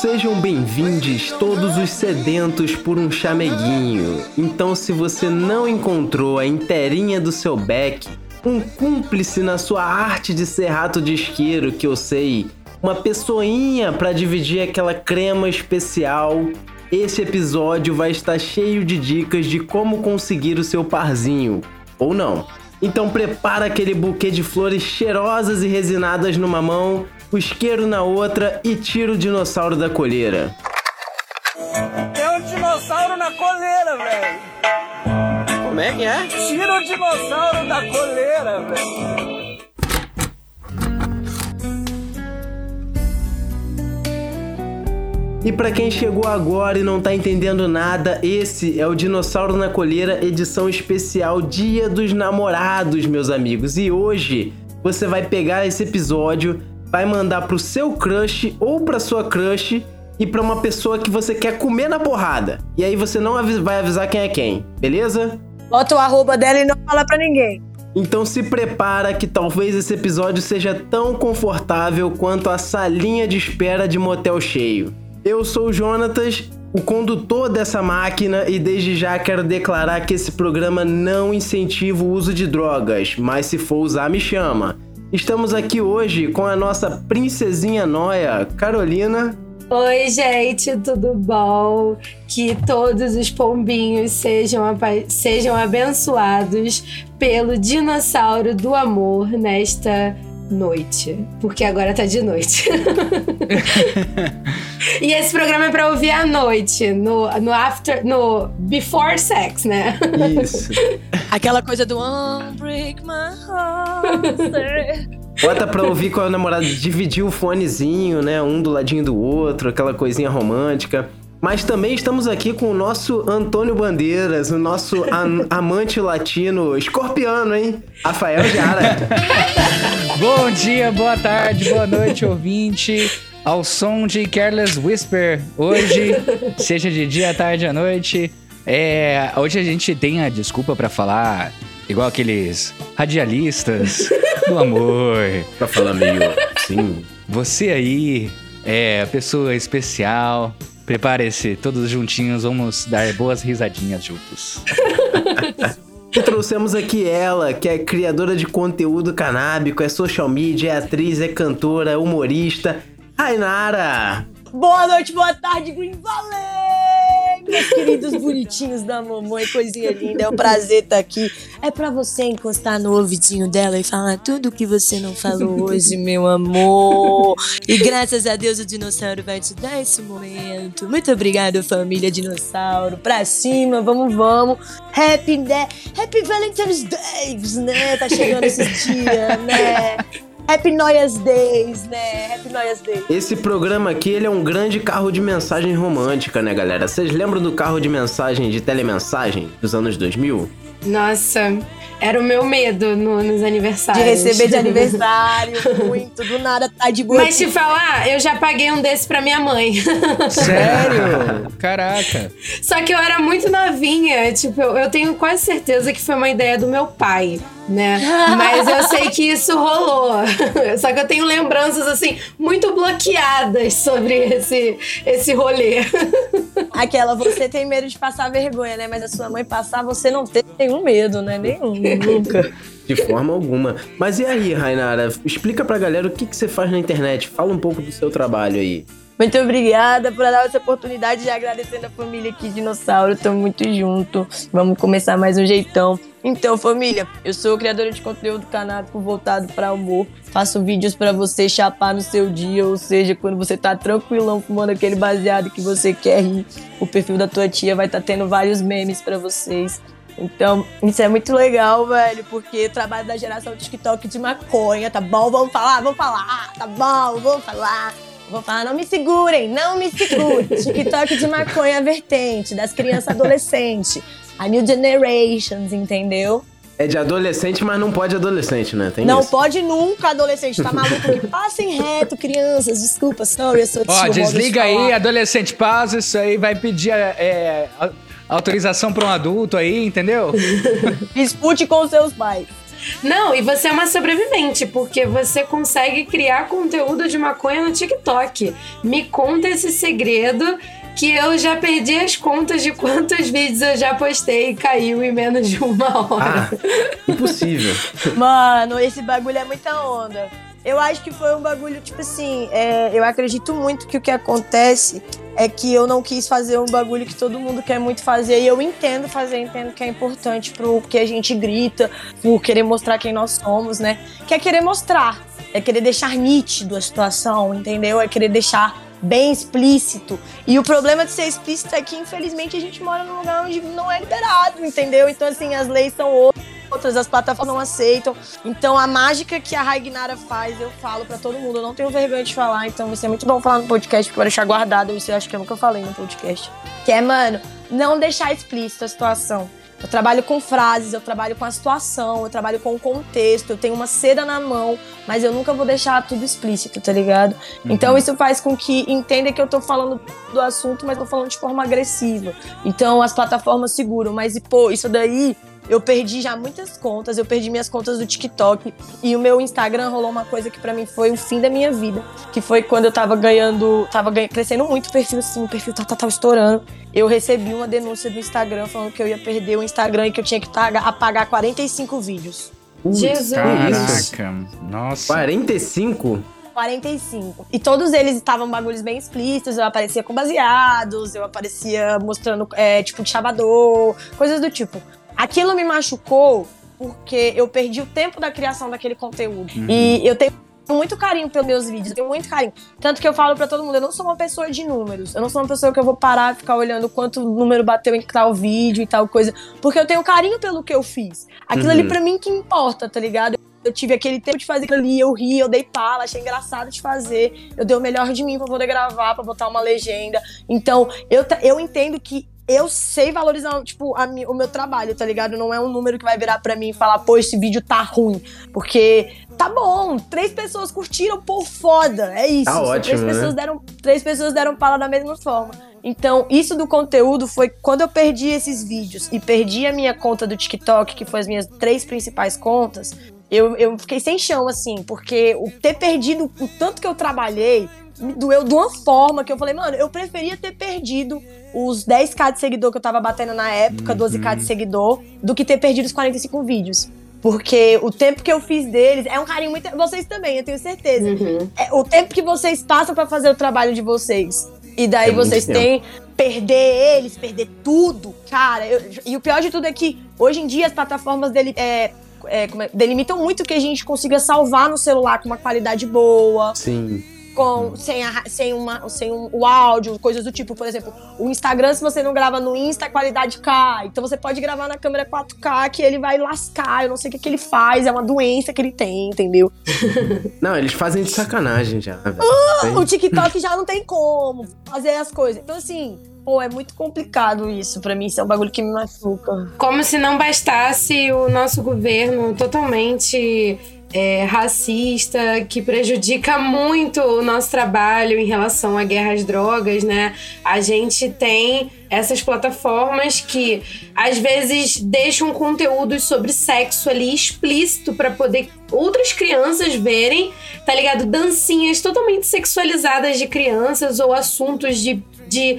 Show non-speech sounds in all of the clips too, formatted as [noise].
Sejam bem-vindos todos os sedentos por um chameguinho. Então, se você não encontrou a inteirinha do seu beck, um cúmplice na sua arte de ser rato de isqueiro, que eu sei, uma pessoinha para dividir aquela crema especial, esse episódio vai estar cheio de dicas de como conseguir o seu parzinho, ou não. Então prepara aquele buquê de flores cheirosas e resinadas numa mão, o isqueiro na outra e tira o dinossauro da colheira. Tem um dinossauro na coleira, velho. Como é que é? Tira o dinossauro da coleira, velho. E para quem chegou agora e não tá entendendo nada, esse é o Dinossauro na Colheira, edição especial Dia dos Namorados, meus amigos. E hoje você vai pegar esse episódio, vai mandar pro seu crush ou pra sua crush e pra uma pessoa que você quer comer na porrada. E aí você não vai avisar quem é quem, beleza? Bota o arroba dela e não fala pra ninguém. Então se prepara que talvez esse episódio seja tão confortável quanto a salinha de espera de motel cheio. Eu sou o Jonatas, o condutor dessa máquina, e desde já quero declarar que esse programa não incentiva o uso de drogas, mas se for usar, me chama. Estamos aqui hoje com a nossa princesinha noia, Carolina. Oi, gente, tudo bom? Que todos os pombinhos sejam, sejam abençoados pelo dinossauro do amor nesta noite, porque agora tá de noite. [laughs] e esse programa é pra ouvir à noite, no, no after, no before sex, né? Isso. [laughs] Aquela coisa do Unbreak My Heart. Bota pra ouvir com a namorada, dividir o fonezinho, né? Um do ladinho do outro, aquela coisinha romântica. Mas também estamos aqui com o nosso Antônio Bandeiras, o nosso [laughs] amante latino escorpiano, hein? Rafael Jara. [laughs] Bom dia, boa tarde, boa noite, ouvinte. Ao som de Careless Whisper, hoje, seja de dia, tarde, à noite. É, hoje a gente tem a desculpa para falar igual aqueles radialistas do amor. Pra falar meio assim. Você aí é pessoa especial, Prepare-se, todos juntinhos, vamos dar boas risadinhas juntos. [laughs] E trouxemos aqui ela, que é criadora de conteúdo canábico, é social media, é atriz, é cantora, humorista, Rainara! Boa noite, boa tarde, Green Valley! Meus queridos bonitinhos da mamãe, coisinha linda. É um prazer estar aqui. É para você encostar no ouvidinho dela e falar tudo o que você não falou hoje, meu amor. E graças a Deus o dinossauro vai te dar esse momento. Muito obrigada, família dinossauro. Pra cima, vamos, vamos. Happy? Happy Valentine's Day, né? Tá chegando esse dia, né? Happy Noyas Days, né? Happy Noyas Days. Esse programa aqui, ele é um grande carro de mensagem romântica, né, galera? Vocês lembram do carro de mensagem, de telemensagem dos anos 2000? Nossa, era o meu medo no, nos aniversários. De receber de aniversário, muito, do nada tá de boa. Mas te falar, eu já paguei um desse pra minha mãe. Sério? [laughs] Caraca. Só que eu era muito novinha, tipo, eu, eu tenho quase certeza que foi uma ideia do meu pai né? [laughs] Mas eu sei que isso rolou. [laughs] Só que eu tenho lembranças assim muito bloqueadas sobre esse esse rolê. [laughs] Aquela você tem medo de passar vergonha, né? Mas a sua mãe passar, você não tem nenhum medo, né? Nenhum, nunca. De forma alguma. Mas e aí, Rainara? Explica pra galera o que, que você faz na internet. Fala um pouco do seu trabalho aí. Muito obrigada por dar essa oportunidade de agradecendo a família aqui Dinossauro. Estamos muito junto. Vamos começar mais um jeitão. Então, família, eu sou criadora de conteúdo canábico voltado para humor. Faço vídeos para você chapar no seu dia, ou seja, quando você tá tranquilão fumando aquele baseado que você quer rir, o perfil da tua tia vai estar tá tendo vários memes para vocês. Então, isso é muito legal, velho, porque trabalho da geração TikTok de maconha, tá bom? Vamos falar, vamos falar, tá bom, vamos falar. Vou falar, não me segurem, não me segurem. [laughs] TikTok de maconha vertente, das crianças adolescentes. A New Generations, entendeu? É de adolescente, mas não pode adolescente, né? Tem não isso. pode nunca adolescente, tá maluco? Que [laughs] passem reto, crianças. Desculpa, sorry, eu sou Ó, desliga aí, adolescente, pausa isso aí, vai pedir é, autorização para um adulto aí, entendeu? [laughs] Dispute com seus pais. Não, e você é uma sobrevivente, porque você consegue criar conteúdo de maconha no TikTok. Me conta esse segredo que eu já perdi as contas de quantos vídeos eu já postei e caiu em menos de uma hora. Ah, impossível. [laughs] Mano, esse bagulho é muita onda. Eu acho que foi um bagulho, tipo assim, é, eu acredito muito que o que acontece é que eu não quis fazer um bagulho que todo mundo quer muito fazer. E eu entendo fazer, entendo que é importante pro que a gente grita, por querer mostrar quem nós somos, né? Que é querer mostrar, é querer deixar nítido a situação, entendeu? É querer deixar bem explícito. E o problema de ser explícito é que, infelizmente, a gente mora num lugar onde não é liberado, entendeu? Então, assim, as leis são outras, as plataformas não aceitam. Então, a mágica que a Raignara faz, eu falo para todo mundo. Eu não tenho vergonha de falar, então vai ser muito bom falar no podcast, porque eu vou deixar guardado. Isso eu acho que eu nunca falei no podcast. Que é, mano, não deixar explícito a situação. Eu trabalho com frases, eu trabalho com a situação, eu trabalho com o contexto, eu tenho uma seda na mão, mas eu nunca vou deixar tudo explícito, tá ligado? Uhum. Então isso faz com que entenda que eu tô falando do assunto, mas tô falando de forma agressiva. Então as plataformas seguram, mas pô, isso daí eu perdi já muitas contas, eu perdi minhas contas do TikTok e o meu Instagram rolou uma coisa que para mim foi o fim da minha vida, que foi quando eu tava ganhando, tava ganha, crescendo muito o perfil assim, o perfil tava, tava estourando. Eu recebi uma denúncia do Instagram falando que eu ia perder o Instagram e que eu tinha que apagar 45 vídeos. Jesus! Caraca, nossa. 45? 45. E todos eles estavam bagulhos bem explícitos. Eu aparecia com baseados, eu aparecia mostrando, é, tipo, de chavador, coisas do tipo. Aquilo me machucou porque eu perdi o tempo da criação daquele conteúdo. Uhum. E eu tenho muito carinho pelos meus vídeos, eu tenho muito carinho. Tanto que eu falo para todo mundo, eu não sou uma pessoa de números. Eu não sou uma pessoa que eu vou parar e ficar olhando quanto número bateu em tal vídeo e tal coisa. Porque eu tenho carinho pelo que eu fiz. Aquilo uhum. ali pra mim que importa, tá ligado? Eu tive aquele tempo de fazer aquilo ali, eu ri, eu dei pala, achei engraçado de fazer. Eu dei o melhor de mim pra poder gravar, pra botar uma legenda. Então, eu, eu entendo que eu sei valorizar, tipo, a, o meu trabalho, tá ligado? Não é um número que vai virar para mim e falar, pô, esse vídeo tá ruim. Porque tá bom, três pessoas curtiram, pô, foda. É isso. Tá ótimo, três, né? pessoas deram, três pessoas deram pala da mesma forma. Então, isso do conteúdo foi quando eu perdi esses vídeos e perdi a minha conta do TikTok, que foi as minhas três principais contas, eu, eu fiquei sem chão, assim, porque o ter perdido o tanto que eu trabalhei me doeu de uma forma que eu falei, mano, eu preferia ter perdido os 10k de seguidor que eu tava batendo na época, uhum. 12k de seguidor, do que ter perdido os 45 vídeos. Porque o tempo que eu fiz deles é um carinho muito. Vocês também, eu tenho certeza. Uhum. É, o tempo que vocês passam para fazer o trabalho de vocês. E daí é vocês têm perder eles, perder tudo. Cara, eu, e o pior de tudo é que hoje em dia as plataformas dele, é, é, é, delimitam muito que a gente consiga salvar no celular com uma qualidade boa. Sim com sem, a, sem, uma, sem um, o áudio, coisas do tipo, por exemplo, o Instagram, se você não grava no Insta, a qualidade cai. Então você pode gravar na câmera 4K que ele vai lascar. Eu não sei o que, que ele faz, é uma doença que ele tem, entendeu? [laughs] não, eles fazem de sacanagem já. Uh, o TikTok já não tem como fazer as coisas. Então, assim, Pô, é muito complicado isso para mim, isso é um bagulho que me machuca. Como se não bastasse o nosso governo totalmente é, racista, que prejudica muito o nosso trabalho em relação à guerra às drogas, né? A gente tem essas plataformas que às vezes deixam conteúdo sobre sexo ali explícito para poder outras crianças verem, tá ligado? Dancinhas totalmente sexualizadas de crianças ou assuntos de de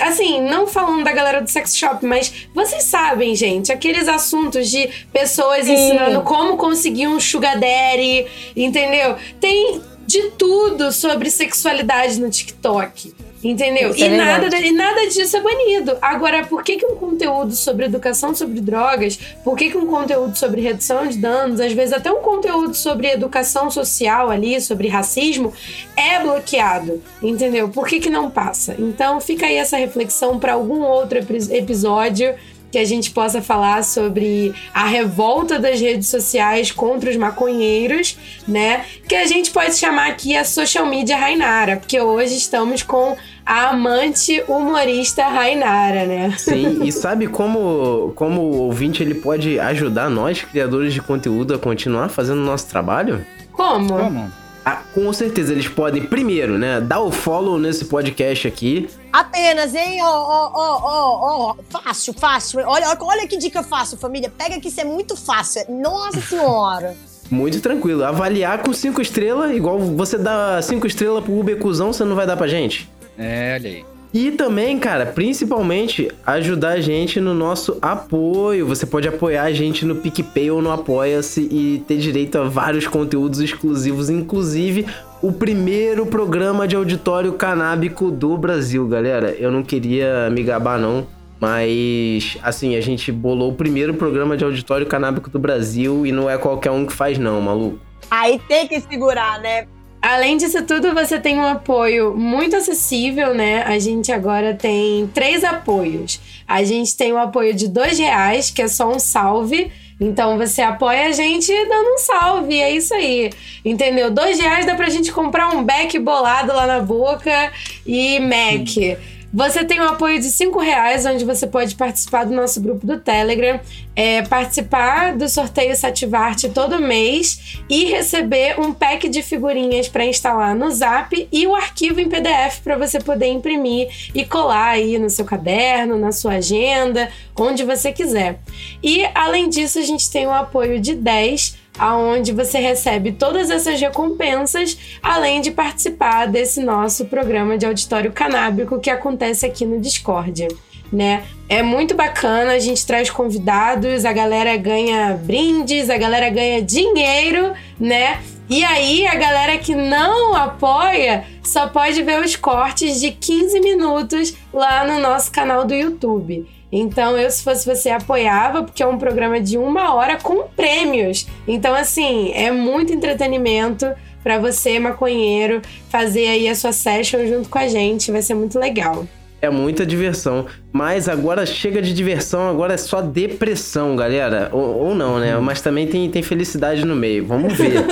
assim, não falando da galera do sex shop, mas vocês sabem, gente, aqueles assuntos de pessoas Sim. ensinando como conseguir um sugar daddy, entendeu? Tem de tudo sobre sexualidade no TikTok. Entendeu? Isso e, é nada, e nada disso é banido. Agora, por que, que um conteúdo sobre educação sobre drogas, por que, que um conteúdo sobre redução de danos, às vezes até um conteúdo sobre educação social ali, sobre racismo, é bloqueado? Entendeu? Por que, que não passa? Então, fica aí essa reflexão para algum outro episódio que a gente possa falar sobre a revolta das redes sociais contra os maconheiros, né? Que a gente pode chamar aqui a social media Rainara, porque hoje estamos com a amante humorista Rainara, né? Sim, [laughs] e sabe como, como o ouvinte ele pode ajudar nós, criadores de conteúdo, a continuar fazendo o nosso trabalho? Como? Como? Ah, com certeza eles podem, primeiro, né, dar o follow nesse podcast aqui. Apenas, hein? Ó, ó, ó, ó, ó. Fácil, fácil. Olha, olha que dica fácil, família. Pega que isso é muito fácil. Nossa senhora. [laughs] Muito tranquilo. Avaliar com cinco estrelas, igual você dá cinco estrelas pro Uber Cusão, você não vai dar pra gente? É, olha aí. E também, cara, principalmente ajudar a gente no nosso apoio. Você pode apoiar a gente no PicPay ou no Apoia-se e ter direito a vários conteúdos exclusivos, inclusive o primeiro programa de auditório canábico do Brasil, galera. Eu não queria me gabar, não. Mas, assim, a gente bolou o primeiro programa de auditório canábico do Brasil e não é qualquer um que faz, não, maluco. Aí tem que segurar, né? Além disso tudo, você tem um apoio muito acessível, né? A gente agora tem três apoios. A gente tem o apoio de dois reais, que é só um salve. Então você apoia a gente dando um salve, é isso aí. Entendeu? Dois reais dá pra gente comprar um beck bolado lá na boca e Mac. Você tem o apoio de cinco reais, onde você pode participar do nosso grupo do Telegram, é, participar do sorteio Sativarte todo mês e receber um pack de figurinhas para instalar no Zap e o arquivo em PDF para você poder imprimir e colar aí no seu caderno, na sua agenda, onde você quiser. E além disso, a gente tem o apoio de 10 aonde você recebe todas essas recompensas, além de participar desse nosso programa de auditório canábico que acontece aqui no Discord. Né? É muito bacana, a gente traz convidados, a galera ganha brindes, a galera ganha dinheiro, né? E aí a galera que não apoia só pode ver os cortes de 15 minutos lá no nosso canal do YouTube. Então, eu, se fosse você, apoiava, porque é um programa de uma hora com prêmios. Então, assim, é muito entretenimento para você, maconheiro, fazer aí a sua session junto com a gente. Vai ser muito legal. É muita diversão. Mas agora chega de diversão, agora é só depressão, galera. Ou, ou não, né? Mas também tem, tem felicidade no meio. Vamos ver.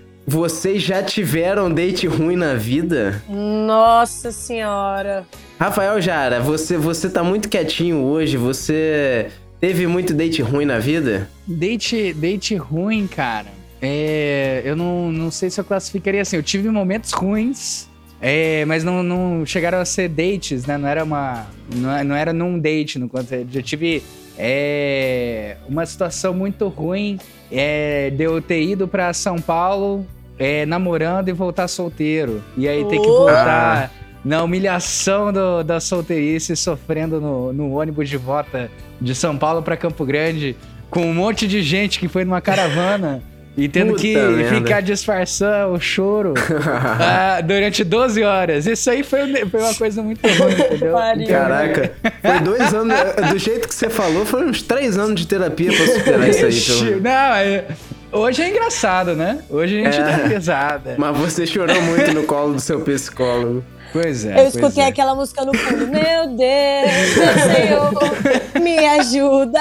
[laughs] Vocês já tiveram date ruim na vida? Nossa senhora. Rafael Jara, você, você tá muito quietinho hoje. Você teve muito date ruim na vida? Date, date ruim, cara. É, eu não, não sei se eu classificaria assim. Eu tive momentos ruins, é, mas não, não chegaram a ser dates, né? Não era uma. Não, não era num date, no quanto. Eu tive é, uma situação muito ruim é, de eu ter ido pra São Paulo é, namorando e voltar solteiro. E aí ter que voltar na humilhação do, da solteirice, sofrendo no, no ônibus de volta de São Paulo para Campo Grande, com um monte de gente que foi numa caravana. E tendo Puta que merda. ficar disfarçando o choro [laughs] ah, durante 12 horas. Isso aí foi, foi uma coisa muito ruim, [laughs] entendeu? Pariu. Caraca, foi dois anos. Do jeito que você falou, foram uns três anos de terapia pra superar isso aí. Pelo... Não, é- hoje é engraçado, né? Hoje a gente É. dá risada. Mas você chorou muito no colo do seu psicólogo. Pois é. Eu escutei é. aquela música no fundo. Meu Deus, meu Senhor, me ajuda,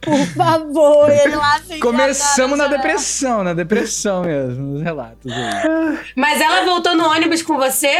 por favor. Ele lá assim, Começamos na depressão, na depressão mesmo, nos relatos aí. Mas ela voltou no ônibus com você?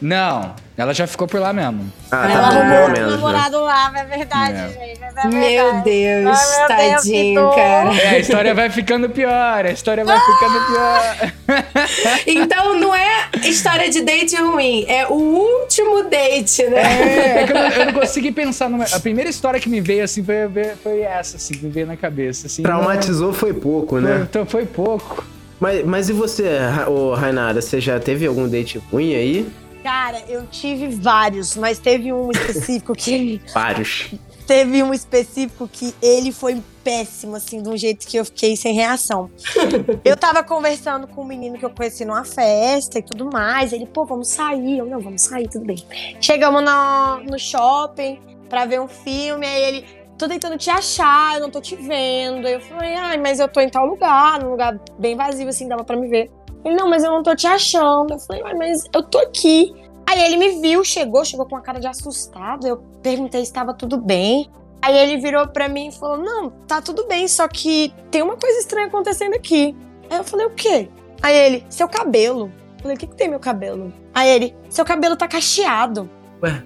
Não, ela já ficou por lá mesmo. Ah, Ela tá arrumou um menos. Né? namorado lá, é verdade, É. gente. É verdade. Meu Deus, Ai, meu Deus, tadinho, dor. cara. É, a história vai ficando pior, a história vai ficando pior. [laughs] Então não é história de date ruim, é o último date, né? É, é que eu, não- eu não consegui pensar numa. A primeira história que me veio assim foi, foi essa, assim, que me veio na cabeça. Assim, Traumatizou foi pouco, não- né? Então foi pouco. Mas, mas e você, ô Rainara, você já teve algum date ruim aí? Cara, eu tive vários, mas teve um específico que. [laughs] Vários. Teve um específico que ele foi péssimo, assim, de um jeito que eu fiquei sem reação. [laughs] Eu tava conversando com um menino que eu conheci numa festa e tudo mais. Ele, pô, vamos sair. Eu, não, vamos sair, tudo bem. Chegamos no, no shopping pra ver um filme, aí ele, tô tentando te achar, eu não tô te vendo. Aí eu falei, ai, mas eu tô em tal lugar, num lugar bem vazio, assim, dava pra me ver. Ele, não, mas eu não tô te achando. Eu falei, mas eu tô aqui. Aí ele me viu, chegou, chegou com uma cara de assustado. Eu perguntei se estava tudo bem. Aí ele virou pra mim e falou: Não, tá tudo bem, só que tem uma coisa estranha acontecendo aqui. Aí eu falei: O quê? Aí ele: Seu cabelo. Eu falei: O que, que tem meu cabelo? Aí ele: Seu cabelo tá cacheado. Ué,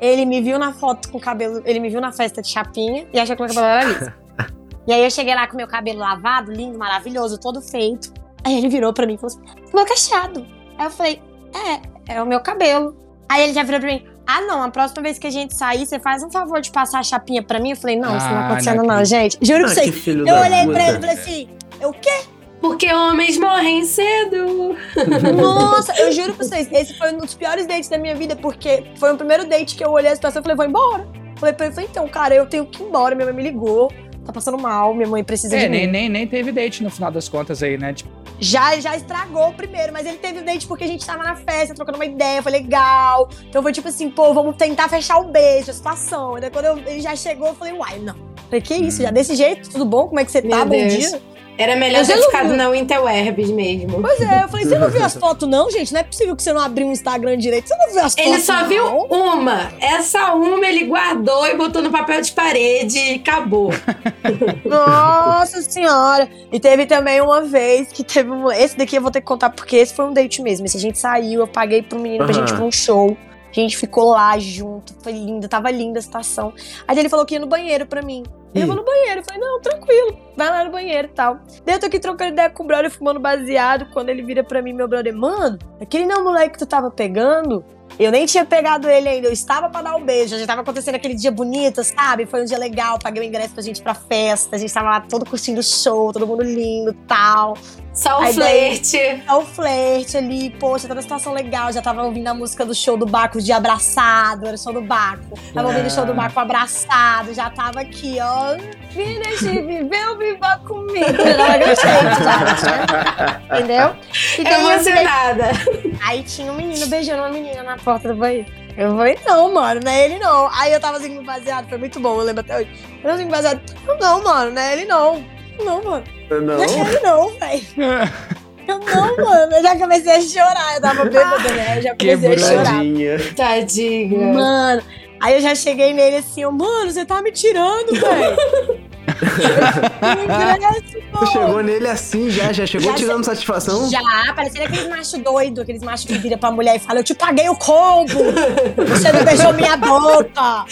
Ele me viu na foto com o cabelo. Ele me viu na festa de chapinha e achou que meu cabelo era liso. [laughs] e aí eu cheguei lá com meu cabelo lavado, lindo, maravilhoso, todo feito. Aí ele virou pra mim e falou assim: cabelo cacheado. Aí eu falei: é, é o meu cabelo. Aí ele já virou pra mim: ah, não, a próxima vez que a gente sair, você faz um favor de passar a chapinha pra mim? Eu falei: não, isso não Ah, tá acontecendo, não gente. Juro pra Ah, que vocês. filho Eu olhei pra ele e puta. falei assim: eu o quê? Porque homens morrem cedo. [laughs] Nossa, eu juro pra vocês, esse foi um dos piores dates da minha vida, porque foi o primeiro date que eu olhei a situação e falei, vou embora. Falei pra ele, falei, então, cara, eu tenho que ir embora. Minha mãe me ligou, tá passando mal, minha mãe precisa É, de nem, mim. nem, nem teve date no final das contas aí, né? Tipo, Já, já estragou o primeiro, mas ele teve o date porque a gente tava na festa, trocando uma ideia, foi legal. Então foi tipo assim, pô, vamos tentar fechar o beijo, a situação. E daí quando eu- ele já chegou, eu falei, uai, não. Falei, que isso, já desse jeito, tudo bom? Como é que você tá? Meu Bom Deus. dia. Era melhor ter eu não ficado vi. na Interwebs mesmo. Pois é, eu falei, você não viu as fotos, não, gente? Não é possível que você não abriu o Instagram direito. Você não viu as fotos? Ele só não? viu uma. Essa uma ele guardou e botou no papel de parede e acabou. [laughs] [laughs] Nossa senhora! E teve também uma vez que teve um. Esse daqui eu vou ter que contar porque esse foi um date mesmo. Esse a gente saiu, eu paguei pro menino pra Aham. gente ir pra um show. A gente ficou lá junto, foi lindo, tava linda a situação. Aí ele falou que ia no banheiro pra mim. Ih. Eu vou no banheiro. Eu falei, não, tranquilo, vai lá no banheiro e tal. Daí eu tô aqui trocando ideia com o brother, fumando baseado. Quando ele vira pra mim, meu brother, mano, aquele não é moleque que tu tava pegando? Eu nem tinha pegado ele ainda, eu estava pra dar um beijo. Já tava acontecendo aquele dia bonito, sabe? Foi um dia legal, paguei o ingresso pra gente ir pra festa. A gente tava lá todo curtindo o show, todo mundo lindo e tal. Só o Aí flerte. Só o flerte ali, poxa, toda a situação legal. Já tava ouvindo a música do show do Baco de abraçado, era o show do Baco. Tava ouvindo o show do Baco abraçado, já tava aqui, ó. Finish, [laughs] viveu, viva comigo. [laughs] Entendeu? E daí- Emocionada. Aí tinha um menino beijando uma menina na porta do banheiro. Eu falei, não, mano, não é ele não. Aí eu tava assim, baseado, foi muito bom, eu lembro até hoje. Eu tava assim, baseado, não, mano, não é ele não. Não, mano, Não? não é ele não, velho. Eu não, mano. Eu já comecei a chorar. Eu tava bêbada, né? Eu já comecei a chorar. Tadinha. Tadinha. Mano. Aí eu já cheguei nele assim, mano, você tá me tirando, velho. [laughs] Tu chegou nele assim já? Já chegou Já tirando satisfação? Já, parecendo aqueles machos doidos, aqueles machos que viram pra mulher e falam, eu te paguei o combo, você não beijou minha boca.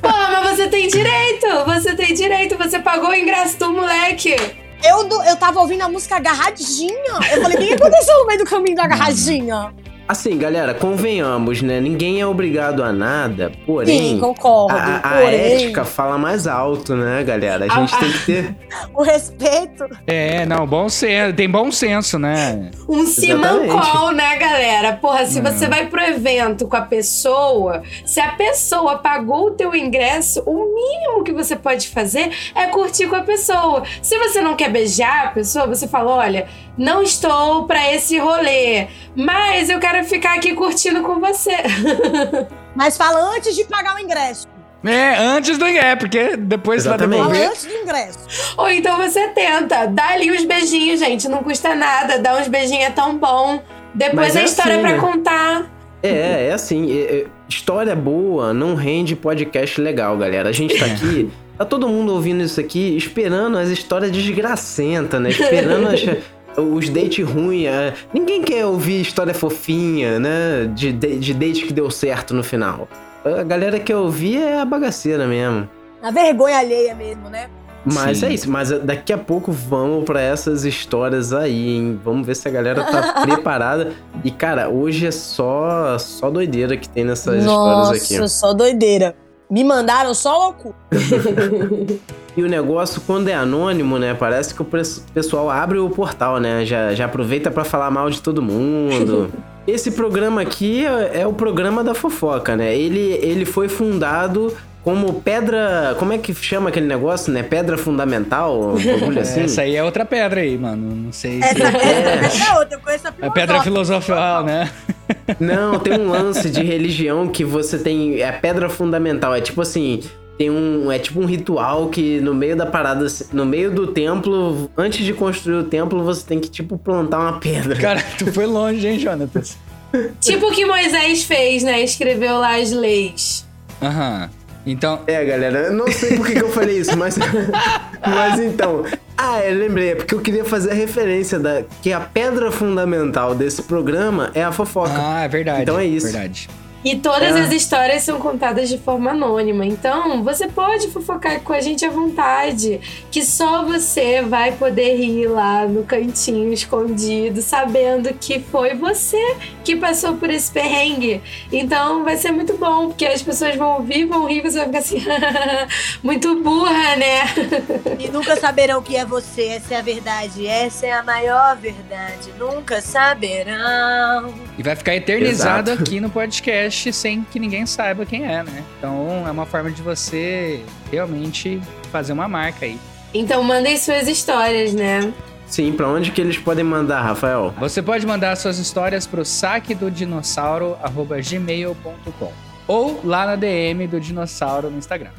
Pô, mas você tem direito. Você tem direito. Você pagou o ingresso do moleque. Eu, eu tava ouvindo a música agarradinha. Eu falei, o que que aconteceu no meio do caminho da agarradinha? Assim, galera, convenhamos, né? Ninguém é obrigado a nada, porém. Sim, concordo. A, a- porém, ética fala mais alto, né, galera? A gente A- tem que ter. [laughs] o respeito. é, não, bom senso. Tem bom senso, né? Um. Call, né, galera? Porra, se Não. você vai pro evento com a pessoa, se a pessoa pagou o teu ingresso, o mínimo que você pode fazer é curtir com a pessoa. Se você não quer beijar a pessoa, você fala: olha, não estou pra esse rolê, mas eu quero ficar aqui curtindo com você. [laughs] Mas fala antes de pagar o ingresso. É, antes do é, porque depois vai Exatamente. Fala devolver. antes do ingresso. Ou então você tenta, dá ali uns beijinhos, gente, não custa nada, dá uns beijinhos é tão bom. Depois Mas a é história assim, pra né? contar. É, é assim, é- é- história boa não rende podcast legal, galera. A gente tá aqui, [laughs] tá todo mundo ouvindo isso aqui, esperando as histórias desgracentas, né? Esperando [laughs] as- os dates ruins. é. Ninguém quer ouvir história fofinha, né? De, de, de date que deu certo no final. A galera quer ouvir é a bagaceira mesmo. A vergonha alheia mesmo, né? Mas Sim. é isso, mas daqui a pouco vamos pra essas histórias aí, hein? Vamos ver se a galera tá [laughs] preparada. E cara, hoje é só só doideira que tem nessas Nossa, histórias aqui. só doideira. Me mandaram só loucura. [laughs] E o negócio, quando é anônimo, né? Parece que o pessoal abre o portal, né? Já, já aproveita pra falar mal de todo mundo. [laughs] Esse programa aqui é, é o programa da fofoca, né? Ele, ele foi fundado como pedra. Como é que chama aquele negócio, né? Pedra fundamental? Um [laughs] bagulho assim? Essa aí é outra pedra aí, mano. Não sei se. Essa pedra é outra, eu conheço a É pedra filosofal, né? Não, tem um lance de [laughs] religião que você tem. É pedra fundamental. É tipo assim. Tem um. É tipo um ritual que no meio da parada, no meio do templo, antes de construir o templo, você tem que, tipo, plantar uma pedra. Cara, tu foi longe, hein, Jonatas? [laughs] Tipo o que Moisés fez, né? Escreveu lá as leis. Aham. Então, É, galera, eu não sei por que, que eu falei isso, mas. [laughs] mas então. Ah, eu lembrei, é porque eu queria fazer a referência da. Que a pedra fundamental desse programa é a fofoca. ah, é verdade. Então é isso. Verdade. E todas É. as histórias são contadas de forma anônima. Então, você pode fofocar com a gente à vontade. Que só você vai poder rir lá no cantinho escondido, sabendo que foi você que passou por esse perrengue. Então, vai ser muito bom, porque as pessoas vão ouvir, vão rir, você vai ficar assim, [laughs] muito burra, né? E nunca saberão que é você, essa é a verdade. Essa é a maior verdade. Nunca saberão. E vai ficar eternizado Exato. aqui no podcast sem que ninguém saiba quem é, né? Então é uma forma de você realmente fazer uma marca aí. Então, mandem suas histórias, né? Sim, pra onde que eles podem mandar, Rafael? Você pode mandar suas histórias pro saque do dinossauro gmail.com ou lá na DM do dinossauro no Instagram.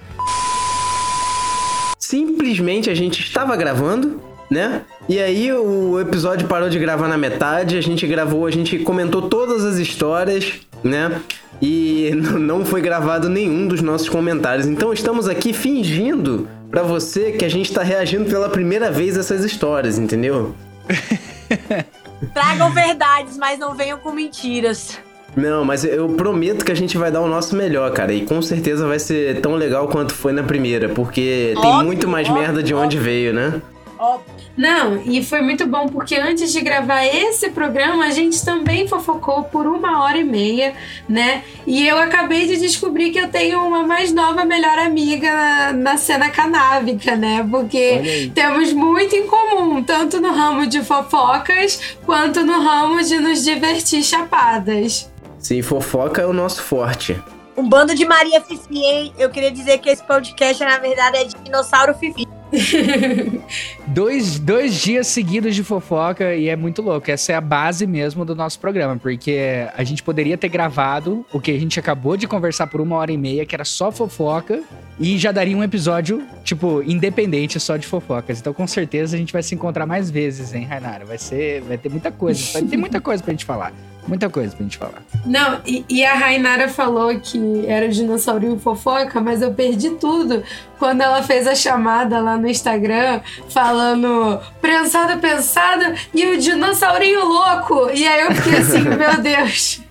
Simplesmente a gente estava gravando, né? E aí o episódio parou de gravar na metade, a gente gravou, a gente comentou todas as histórias, né? E [laughs] não foi gravado nenhum dos nossos comentários. Então estamos aqui fingindo pra você que a gente tá reagindo pela primeira vez a essas histórias, entendeu? [laughs] Tragam verdades, mas não venham com mentiras. Não, mas eu prometo que a gente vai dar o nosso melhor, cara. E com certeza vai ser tão legal quanto foi na primeira, porque tem Óbvio, muito mais óbvio, merda de onde veio, né? Óbvio. Não, e foi muito bom porque antes de gravar esse programa, a gente também fofocou por uma hora e meia, né? E eu acabei de descobrir que eu tenho uma mais nova melhor amiga na, na cena canábica, né? Porque temos muito em comum, tanto no ramo de fofocas quanto no ramo de nos divertir chapadas. Sim, fofoca é o nosso forte. Um bando de Maria Fifi, hein? Eu queria dizer que esse podcast, na verdade, é de dinossauro Fifi. [laughs] Dois, dois dias seguidos de fofoca e é muito louco. Essa é a base mesmo do nosso programa, porque a gente poderia ter gravado o que a gente acabou de conversar por uma hora e meia, que era só fofoca, e já daria um episódio, tipo, independente só de fofocas. Então, com certeza, a gente vai se encontrar mais vezes, hein, Rainara? Vai ser. Vai ter muita coisa. Vai ter muita coisa pra gente falar. Muita coisa pra gente falar. Não, e, e a Rainara falou que era o dinossaurinho fofoca, mas eu perdi tudo quando ela fez a chamada lá no Instagram falando prensada, pensada e o dinossaurinho louco. E aí eu fiquei assim, [laughs] meu Deus.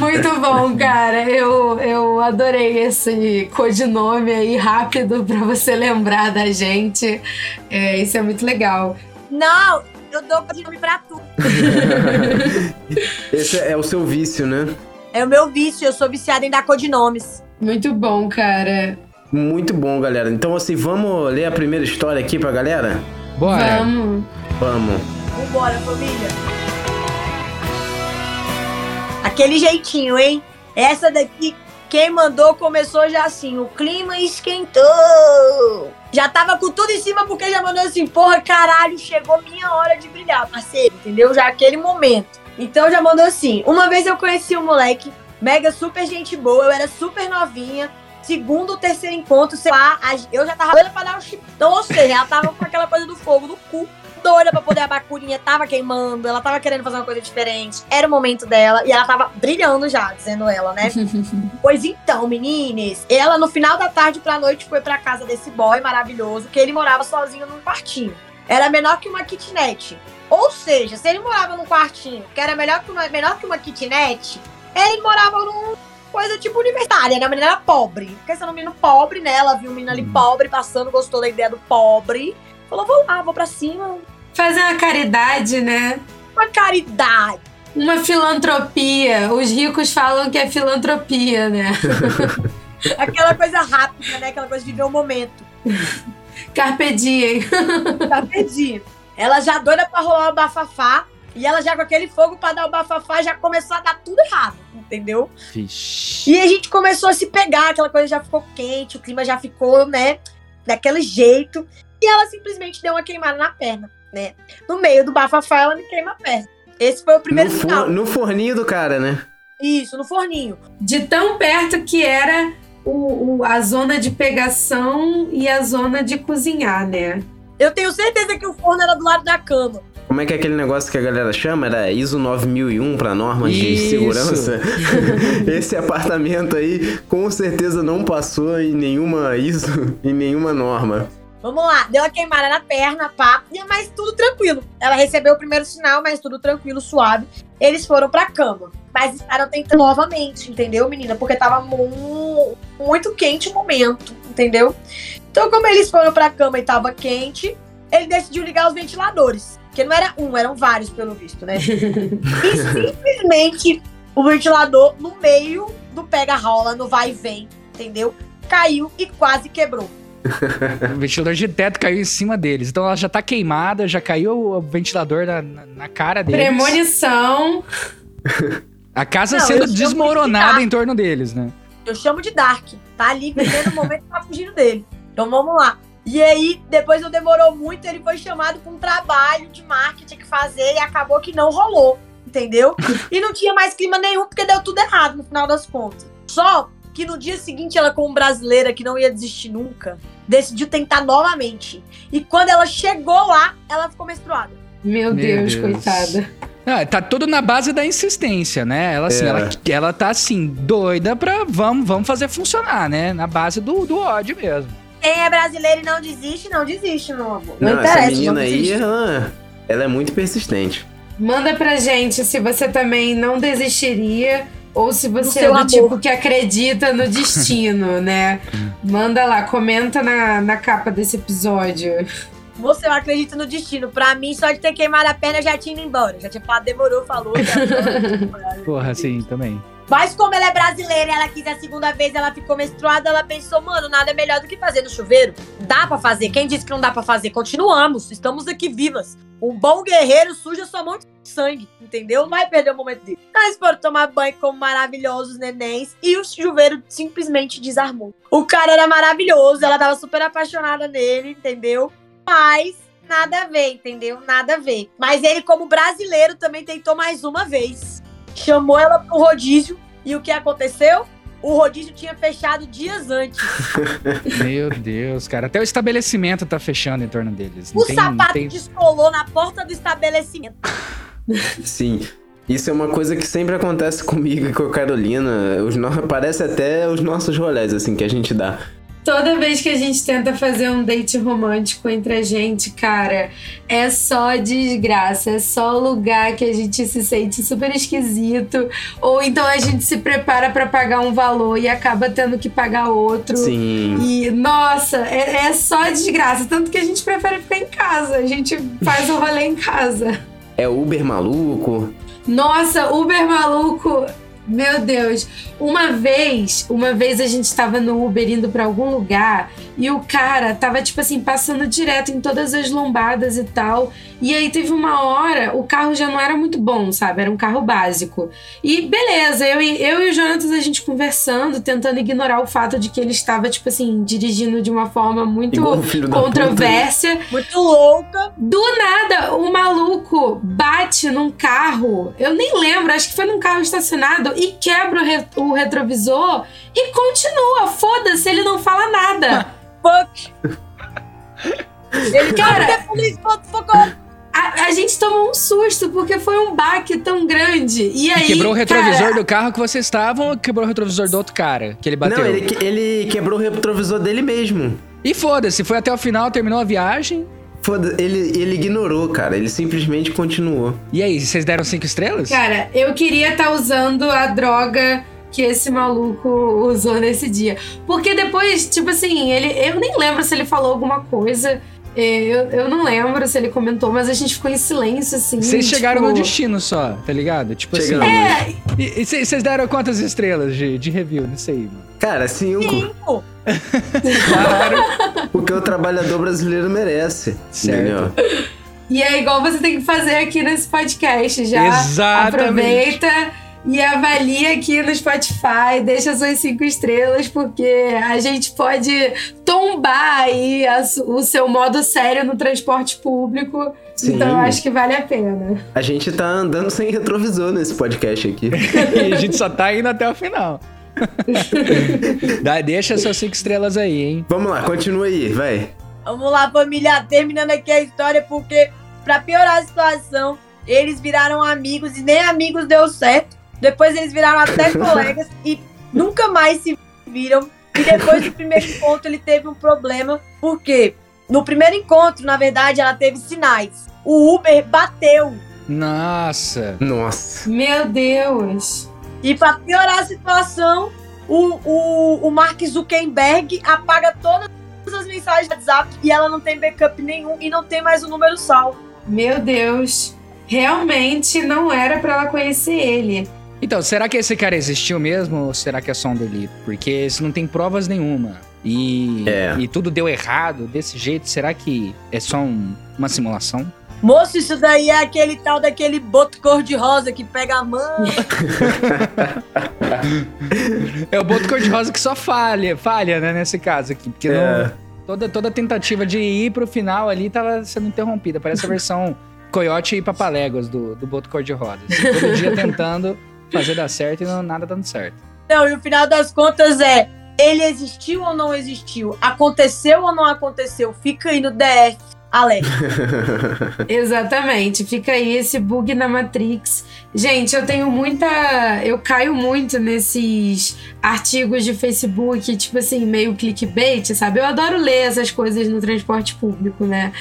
Muito bom, cara. Eu, eu adorei esse codinome aí rápido pra você lembrar da gente. É, isso é muito legal. Não, eu dou nome pra tudo. [laughs] Esse é o seu vício, né? É o meu vício, eu sou viciada em dar codinomes. Muito bom, cara. Muito bom, galera. Então, assim, vamos ler a primeira história aqui pra galera? Bora! Vamos. Vamos. Vambora, família. Aquele jeitinho, hein? Essa daqui, quem mandou começou já assim, o clima esquentou. Já tava com tudo em cima porque já mandou assim, porra, caralho, chegou minha hora de brilhar, parceiro, entendeu? Já aquele momento. Então já mandou assim, uma vez eu conheci um moleque, mega super gente boa, eu era super novinha, segundo terceiro encontro, sei lá, eu já tava doida pra dar um chip. Então, ou seja, ela tava com aquela coisa do fogo no cu, doida pra poder a bacurinha, tava queimando, ela tava querendo fazer uma coisa diferente, era o momento dela, e ela tava brilhando já, dizendo ela, né? [laughs] pois então, meninas, ela no final da tarde pra noite foi pra casa desse boy maravilhoso, que ele morava sozinho num quartinho. Era menor que uma kitnet. Ou seja, se ele morava num quartinho que era melhor que uma, menor que uma kitnet, ele morava num coisa tipo universitária, né? A menina era pobre. Porque sendo um menino pobre, né? Ela viu um menino ali Hum. pobre passando, gostou da ideia do pobre. Falou, vou lá, vou pra cima. Fazer uma caridade, né? Uma caridade. Uma filantropia. Os ricos falam que é filantropia, né? [laughs] Aquela coisa rápida, né? Aquela coisa de viver o momento. Carpe diem. [laughs] Tá perdido. Ela já doida pra rolar o bafafá. E ela já com aquele fogo pra dar o bafafá já começou a dar tudo errado, entendeu? Vixe. E a gente começou a se pegar, aquela coisa já ficou quente, o clima já ficou, né, daquele jeito. E ela simplesmente deu uma queimada na perna, né? No meio do bafafá, ela me queima a perna. Esse foi o No, primeiro for- sinal. no forninho do cara, né? Isso, no forninho. De tão perto que era o, o- a zona de pegação e a zona de cozinhar, né? Eu tenho certeza que o forno era do lado da cama. Como é que é aquele negócio que a galera chama? Era ISO 9001 pra normas de Isso. segurança? [laughs] Esse apartamento aí com certeza não passou em nenhuma ISO, em nenhuma norma. Vamos lá, deu uma queimada na perna, pá, e- mas tudo tranquilo. Ela recebeu o primeiro sinal, mas tudo tranquilo, suave. Eles foram pra cama. Mas estavam tentando novamente, entendeu, menina? Porque tava mu- muito quente o momento, entendeu? Então, como eles foram pra cama e tava quente, ele decidiu ligar os ventiladores. Porque não era um, eram vários, pelo visto, né? [laughs] e simplesmente o ventilador no meio do pega-rola, no vai e vem, entendeu? Caiu e quase quebrou. [laughs] O ventilador de teto caiu em cima deles. Então ela já tá queimada, já caiu o ventilador na, na- na cara deles. Premonição. A casa Não, sendo de desmoronada Dark. em torno deles, né? Eu chamo de Dark. Tá ali vivendo o momento que tá fugindo dele. Então vamos lá. E aí, depois não demorou muito, ele foi chamado pra um trabalho de marketing que fazer e acabou que não rolou. Entendeu? E não tinha mais clima nenhum, porque deu tudo errado no final das contas. Só que no dia seguinte, ela, como brasileira que não ia desistir nunca, decidiu tentar novamente. E quando ela chegou lá, ela ficou menstruada. Meu, Meu Deus, Deus. coitada. Ah, tá tudo na base da insistência, né? Ela, assim, É. ela, ela tá assim, doida pra vamos, vamos fazer funcionar, né? Na base do, do ódio mesmo. Quem é brasileiro e não desiste, não desiste, meu amor. Não, Não, interessa. essa não menina aí, ela, ela é muito persistente. Manda pra gente se você também não desistiria ou se você é do amor. tipo que acredita no destino, [laughs] né? Manda lá, comenta na, na capa desse episódio. Você não acredita no destino. Pra mim, só de ter queimado a perna, eu já tinha ido embora. Já tinha falado, demorou, falou. já- [laughs] Porra, assim, também. Mas como ela é brasileira e ela quis a segunda vez, ela ficou menstruada, ela pensou, mano, nada é melhor do que fazer no chuveiro. Dá pra fazer. Quem disse que não dá pra fazer? Continuamos. Estamos aqui vivas. Um bom guerreiro suja sua mão de sangue, entendeu? Não vai perder o momento dele. Eles foram tomar banho como maravilhosos nenéns e o chuveiro simplesmente desarmou. O cara era maravilhoso, ela tava super apaixonada nele, entendeu? Mas nada a ver, entendeu? Nada a ver. Mas ele, como brasileiro, também tentou mais uma vez. Chamou ela pro rodízio e o que aconteceu? O rodízio tinha fechado dias antes. [laughs] Meu Deus, cara. Até o estabelecimento tá fechando em torno deles. O Não tem, sapato tem... descolou na porta do estabelecimento. [laughs] Sim. Isso é uma coisa que sempre acontece comigo e com a Carolina. Os no... Parece até os nossos rolés, assim, que a gente dá. Toda vez que a gente tenta fazer um date romântico entre a gente, cara, é só desgraça, é só lugar que a gente se sente super esquisito, ou então a gente se prepara pra pagar um valor e acaba tendo que pagar outro. Sim. E, nossa, é, é só desgraça. Tanto que a gente prefere ficar em casa. A gente faz o rolê em casa. É Uber maluco. Nossa, Uber maluco. Meu Deus. Uma vez, uma vez a gente tava no Uber indo pra algum lugar e o cara tava, tipo assim, passando direto em todas as lombadas e tal. E aí teve uma hora, o carro já não era muito bom, sabe? Era um carro básico. E beleza, eu, e- eu e o Jonatas a gente conversando, tentando ignorar o fato de que ele estava, tipo assim, dirigindo de uma forma muito puta. controversa. Muito louca. Do nada, o maluco bate num carro, eu nem lembro, acho que foi num carro estacionado, e quebra o, re- o retrovisor e continua. Foda-se, ele não fala nada. [laughs] Fuck. Ele Cara- cara, polícia, socorro. A, a gente tomou um susto porque foi um baque tão grande. E aí. quebrou o retrovisor cara, do carro que vocês estavam ou quebrou o retrovisor do outro cara que ele bateu? Não, ele, ele quebrou o retrovisor dele mesmo. E foda-se, foi até o final, terminou a viagem. Foda ele, ele ignorou, cara. Ele simplesmente continuou. E aí, vocês deram cinco estrelas? Cara, eu queria estar usando a droga que esse maluco usou nesse dia. Porque depois, tipo assim, ele, eu nem lembro se ele falou alguma coisa. É, Eu, eu não lembro se ele comentou, mas a gente ficou em silêncio, assim. Vocês chegaram tipo, no destino só, tá ligado? Tipo Chegamos. assim. E e vocês vocês deram quantas estrelas de, de review nisso aí, mano? Cara, cinco. Cinco. Claro. O que o trabalhador brasileiro merece. Certo. Entendeu? E é igual você tem que fazer aqui nesse podcast já. Exatamente. Aproveita e avalia aqui no Spotify, deixa suas cinco estrelas, porque a gente pode tombar aí a o seu modo sério no transporte público. Sim. Então eu acho que vale a pena. A gente tá andando sem retrovisor nesse podcast aqui. [laughs] e a gente só tá indo até o final. [laughs] Dá, deixa suas cinco estrelas aí, hein? Vamos lá, continua aí, vai. Vamos lá, família, terminando aqui a história, porque pra piorar a situação, eles viraram amigos e nem amigos deu certo. Depois eles viraram até [laughs] colegas e nunca mais se viram. E depois do primeiro encontro ele teve um problema, porque no primeiro encontro, na verdade, ela teve sinais. O Uber bateu. Nossa. Nossa. Meu Deus. E pra piorar a situação, o, o, o Mark Zuckerberg apaga todas as mensagens do WhatsApp e ela não tem backup nenhum e não tem mais o número salvo. Meu Deus. Realmente não era pra ela conhecer ele. Então, será que esse cara existiu mesmo ou será que é só um delito? Porque se não tem provas nenhuma e, É. e tudo deu errado desse jeito, será que é só um- uma simulação? Moço, isso daí é aquele tal daquele boto cor-de-rosa que pega a mão. [laughs] É o boto cor-de-rosa que só falha, falha, né, nesse caso aqui. Porque É. não- toda, toda tentativa de ir pro final ali tava sendo interrompida. Parece a versão Coyote e Papaléguas do, do boto cor-de-rosa. assim, todo dia [laughs] tentando fazer dar certo e não, nada dando certo. Não, e o final das contas é: ele existiu ou não existiu? Aconteceu ou não aconteceu? Fica aí no DF, Alex. [laughs] Exatamente, fica aí esse bug na Matrix. Gente, eu tenho muita. Eu caio muito nesses artigos de Facebook, tipo assim, meio clickbait, sabe? Eu adoro ler essas coisas no transporte público, né?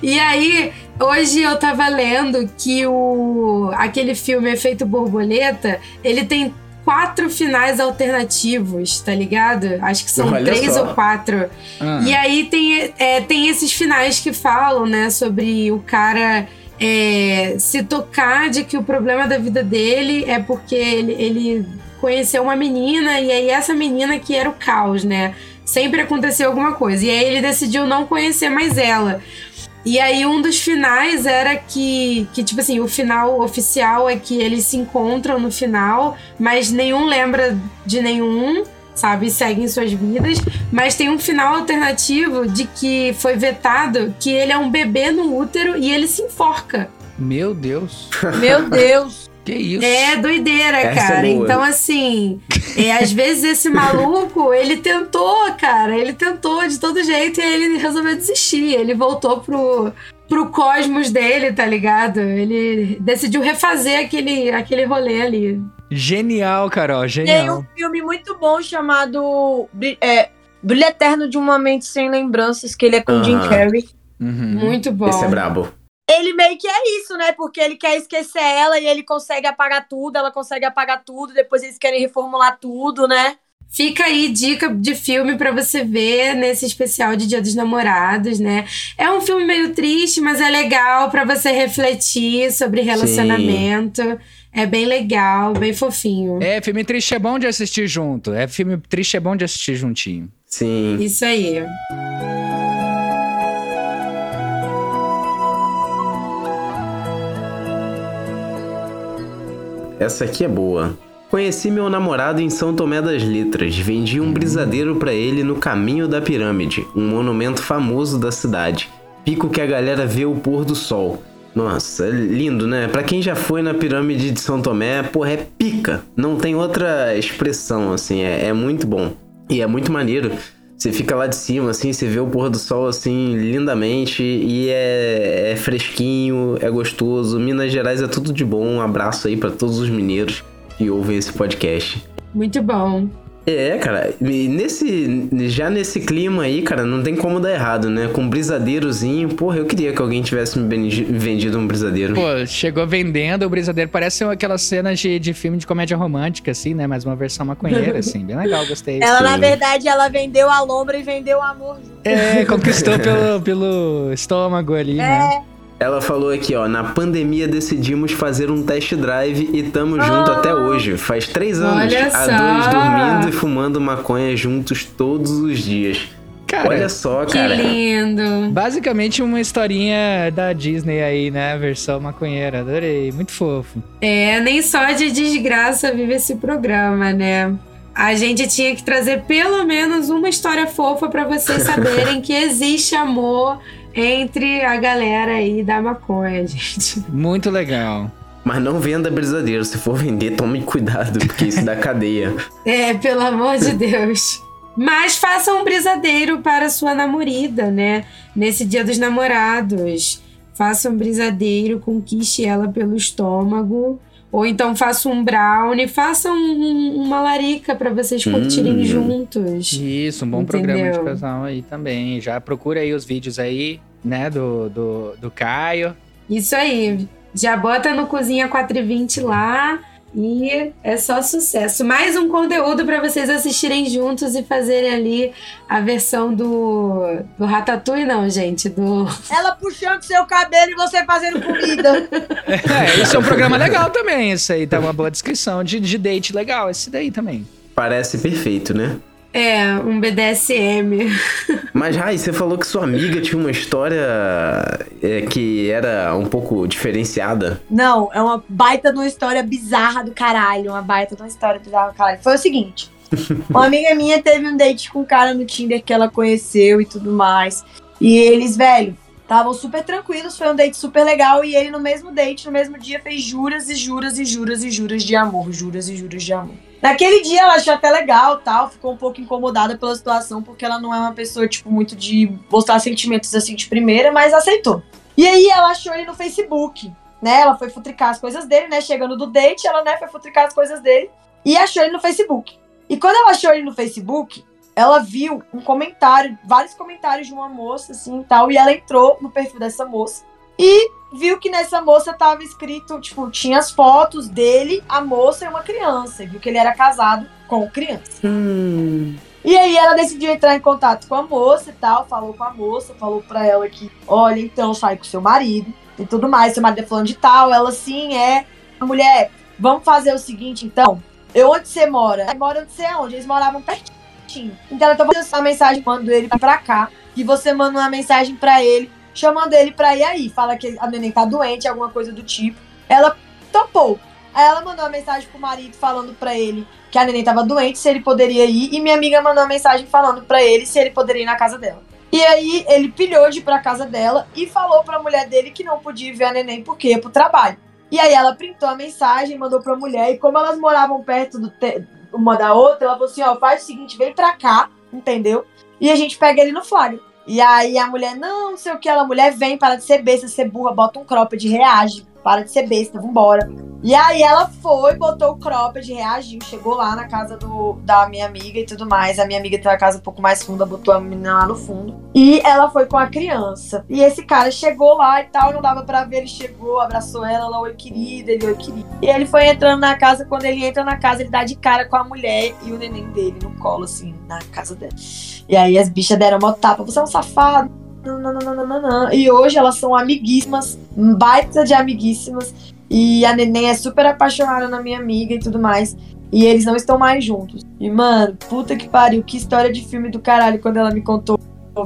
E aí, hoje eu tava lendo que o aquele filme Efeito Borboleta, ele tem quatro finais alternativos, tá ligado? Acho que são Olha três só. ou quatro. Ah, E aí tem, é, tem esses finais que falam, né, sobre o cara é, se tocar de que o problema da vida dele é porque ele, ele conheceu uma menina e aí essa menina que era o caos, né? Sempre aconteceu alguma coisa. E aí ele decidiu não conhecer mais ela. E aí um dos finais era que, que, tipo assim, o final oficial é que eles se encontram no final, mas nenhum lembra de nenhum, sabe? Seguem suas vidas. Mas tem um final alternativo de que foi vetado que ele é um bebê no útero e ele se enforca. Meu Deus. Meu [laughs] Deus. Que isso? É doideira, Essa é cara. boa. então, assim, é, às vezes esse maluco, ele tentou, cara. Ele tentou de todo jeito e aí ele resolveu desistir. Ele voltou pro, pro cosmos dele, tá ligado? Ele decidiu refazer aquele, aquele rolê ali. Genial, Carol, Tem genial. um filme muito bom chamado é, Brilho Eterno de uma Mente Sem Lembranças, que ele é com o Jim Aham. Carrey. Uhum. Muito bom. Esse é brabo. Ele meio que é isso, né? Porque ele quer esquecer ela e ele consegue apagar tudo, ela consegue apagar tudo, depois eles querem reformular tudo, né? Fica aí dica de filme pra você ver nesse especial de Dia dos Namorados, né? É um filme meio triste, mas é legal pra você refletir sobre relacionamento. É bem legal, bem fofinho. É, filme triste é bom de assistir junto. É filme triste é bom de assistir juntinho. Sim. Isso aí. Essa aqui é boa. Conheci meu namorado em São Tomé das Letras. Vendi um brisadeiro pra ele no Caminho da Pirâmide, um monumento famoso da cidade. Pico que a galera vê o pôr do sol. Nossa, é lindo, né? Pra quem já foi na pirâmide de São Tomé, porra, é pica. Não tem outra expressão, assim, é, é muito bom. E é muito maneiro. Você fica lá de cima, assim, você vê o pôr do sol, assim, lindamente. E é, é fresquinho, é gostoso. Minas Gerais é tudo de bom. Um abraço aí pra todos os mineiros que ouvem esse podcast. Muito bom. É, cara, e nesse, já nesse clima aí, cara, não tem como dar errado, né? Com um brisadeirozinho, porra, eu queria que alguém tivesse me vendido um brisadeiro. Pô, chegou vendendo o brisadeiro. Parece aquelas cenas de, de filme de comédia romântica, assim, né? Mas uma versão maconheira, [laughs] assim. Bem legal, gostei. Ela, na Sim. verdade, ela vendeu a lombra e vendeu o amor. É, conquistou [laughs] pelo, pelo estômago ali, né? Ela falou aqui, ó, na pandemia decidimos fazer um test drive e tamo junto Ah. até hoje. Faz três anos, Olha a só. dois dormindo e fumando maconha juntos todos os dias. Cara, Olha só, Que cara. lindo. basicamente uma historinha da Disney aí, né? Versão maconheira. Adorei, muito fofo. É, nem só de desgraça vive esse programa, né? A gente tinha que trazer pelo menos uma história fofa pra vocês [laughs] saberem que existe amor entre a galera aí da maconha, [laughs] gente. Muito legal. Mas não venda brisadeiro. Se for vender, tome cuidado, porque isso dá cadeia. [laughs] É, pelo amor de Deus. Mas faça um brisadeiro para sua namorada, né? Nesse dia dos namorados. Faça um brisadeiro, conquiste ela pelo estômago. Ou então faça um brownie, faça um- um- uma larica pra vocês curtirem Hum. juntos. Isso, um bom Entendeu? programa de casal aí também. Já procura aí os vídeos aí, né, do, do, do Caio. Isso aí. Já bota no Cozinha 420 lá e é só sucesso. Mais um conteúdo pra vocês assistirem juntos e fazerem ali a versão do, do Ratatouille, não, gente. Do. [laughs] Ela puxando seu cabelo e você fazendo comida. [laughs] É, isso é um programa legal também, isso aí. Tá uma boa descrição de, de date legal, esse daí também. Parece perfeito, né? É, um BDSM. Mas, Rai, você falou que sua amiga tinha uma história é, que era um pouco diferenciada. Não, é uma baita de uma história bizarra do caralho. Uma baita de uma história bizarra do caralho. Foi o seguinte: [laughs] uma amiga minha teve um date com um cara no Tinder que ela conheceu e tudo mais. E eles, velho, estavam super tranquilos. Foi um date super legal. E ele, no mesmo date, no mesmo dia, fez juras e juras e juras e juras de amor. Juras e juras de amor. Naquele dia ela achou até legal tal, ficou um pouco incomodada pela situação, porque ela não é uma pessoa, tipo, muito de mostrar sentimentos assim de primeira, mas aceitou. E aí ela achou ele no Facebook, né? Ela foi futricar as coisas dele, né? Chegando do date, ela, né, foi futricar as coisas dele e achou ele no Facebook. E quando ela achou ele no Facebook, ela viu um comentário, vários comentários de uma moça, assim, e tal, e ela entrou no perfil dessa moça e viu que nessa moça tava escrito, tipo, tinha as fotos dele, a moça e uma criança, e viu que ele era casado com criança. Hum. E aí ela decidiu entrar em contato com a moça e tal, falou com a moça, falou pra ela que, olha, então sai com seu marido e tudo mais, seu marido é falando de tal, ela sim é. Mulher, vamos fazer o seguinte então, eu onde você mora? Mora onde você é onde? Eles moravam pertinho. Então ela tava mandando uma mensagem mandando ele pra cá, e você manda uma mensagem pra ele, chamando ele pra ir aí, fala que a neném tá doente, alguma coisa do tipo. Ela topou. Aí ela mandou uma mensagem pro marido falando pra ele que a neném tava doente, se ele poderia ir, e minha amiga mandou uma mensagem falando pra ele se ele poderia ir na casa dela. E aí ele pilhou de ir pra casa dela e falou pra mulher dele que não podia ver a neném porque ia pro trabalho. E aí ela printou a mensagem, mandou pra mulher, e como elas moravam perto do uma da outra, ela falou assim, ó, faz o seguinte, vem pra cá, entendeu? E a gente pega ele no flagra. E aí a mulher, não, não sei o que, ela, mulher vem, para de ser besta, ser burra, bota um cropped, reage, para de ser besta, vambora. E aí ela foi, botou o cropped, reagiu, chegou lá na casa do, da minha amiga e tudo mais. A minha amiga tem uma casa um pouco mais funda, botou a menina lá no fundo. E ela foi com a criança. E esse cara chegou lá e tal, não dava pra ver, ele chegou, abraçou ela, ela, oi querida, ele, oi querida. E ele foi entrando na casa, quando ele entra na casa, ele dá de cara com a mulher e o neném dele no colo, assim, na casa dela. E aí as bichas deram uma tapa, você é um safado. E hoje elas são amiguíssimas, baita de amiguíssimas. E a neném é super apaixonada na minha amiga e tudo mais. E eles não estão mais juntos. E, mano, puta que pariu, que história de filme do caralho quando ela me contou,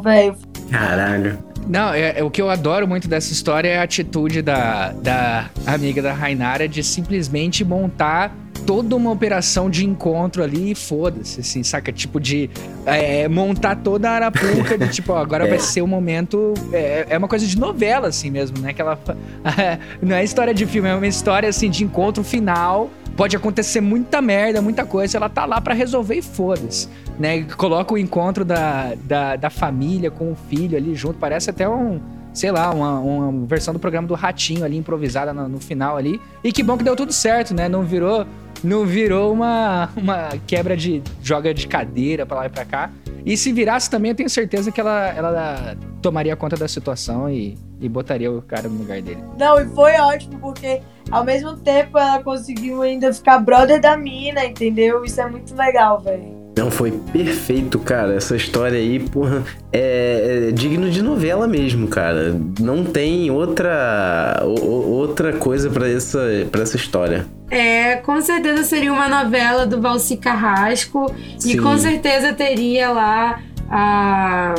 velho. Caralho. Não, é, é- o que eu adoro muito dessa história é a atitude da, da amiga da Rainara de simplesmente montar toda uma operação de encontro ali e foda-se, assim, saca? Tipo, de é, montar toda a arapuca de tipo, ó, agora [laughs] É. vai ser o momento. É, é uma coisa de novela, assim mesmo, né? Que ela. [laughs] Não é história de filme, é uma história, assim, de encontro final. Pode acontecer muita merda, muita coisa. Ela tá lá pra resolver e foda-se. Né? Coloca o encontro da, da, da família com o filho ali junto. Parece até um, sei lá, uma, uma versão do programa do Ratinho ali, improvisada no, no final ali. E que bom que deu tudo certo, né? Não virou, não virou uma, uma quebra de joga de cadeira pra lá e pra cá. E se virasse também, eu tenho certeza que ela, ela tomaria conta da situação e, e botaria o cara no lugar dele. Não, e foi ótimo, porque ao mesmo tempo ela conseguiu ainda ficar brother da mina, entendeu? Isso é muito legal, velho. Não, foi perfeito, cara. Essa história aí, porra, é, é digno de novela mesmo, cara. Não tem outra o- outra coisa pra essa, pra essa história. É, com certeza seria uma novela do Valci Carrasco. E Sim. com certeza teria lá a.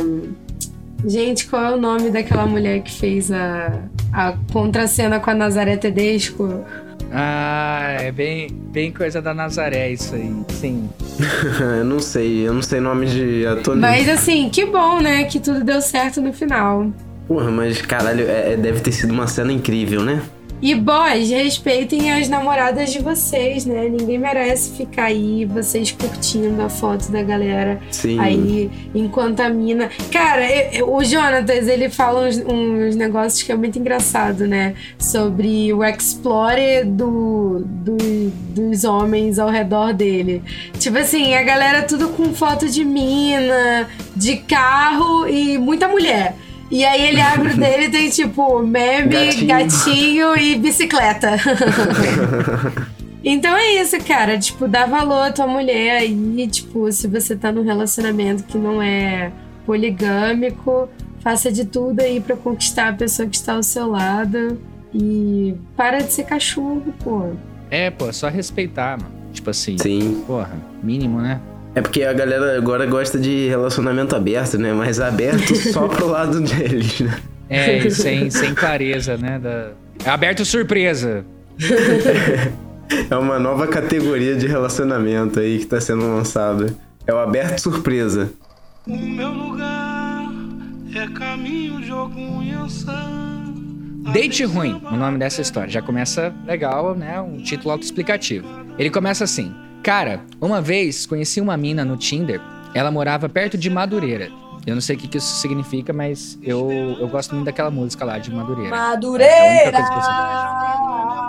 Gente, qual é o nome daquela mulher que fez a, a contracena com a Nazaré Tedesco? Ah, é bem, bem coisa da Nazaré isso aí. Sim. [laughs] eu não sei, eu não sei nome de ator. Mas assim, que bom, né? Que tudo deu certo no final. Porra, mas caralho, é- é- deve ter sido uma cena incrível, né? E boys, respeitem as namoradas de vocês, né? Ninguém merece ficar aí, vocês curtindo a foto da galera Sim. aí, enquanto a mina. Cara, eu- eu- o Jonatas, ele fala uns, uns negócios que é muito engraçado, né? Sobre o explore do, do- dos homens ao redor dele. Tipo assim, a galera tudo com foto de mina, de carro e muita mulher. E aí ele abre o dele e tem tipo meme, Gatinho. gatinho e bicicleta. [laughs] Então é isso, cara. Tipo, dá valor à tua mulher aí. Tipo, se você tá num relacionamento que não é poligâmico, faça de tudo aí pra conquistar a pessoa que está ao seu lado. E para de ser cachorro, pô. É, pô, só respeitar, mano. Tipo assim, Sim. porra, mínimo, né? É porque a galera agora gosta de relacionamento aberto, né? Mas aberto [laughs] só pro lado deles, né? É, e sem, sem clareza, né? Da... É aberto surpresa. [laughs] É uma nova categoria de relacionamento aí que tá sendo lançada. É o aberto surpresa. O meu lugar é caminho de algum. Date ruim, o nome dessa história. Já começa legal, né? Um título autoexplicativo. Ele começa assim: Cara, uma vez conheci uma mina no Tinder. Ela morava perto de Madureira. Eu não sei o que, que isso significa, mas eu, eu gosto muito daquela música lá de Madureira. É a única coisa que eu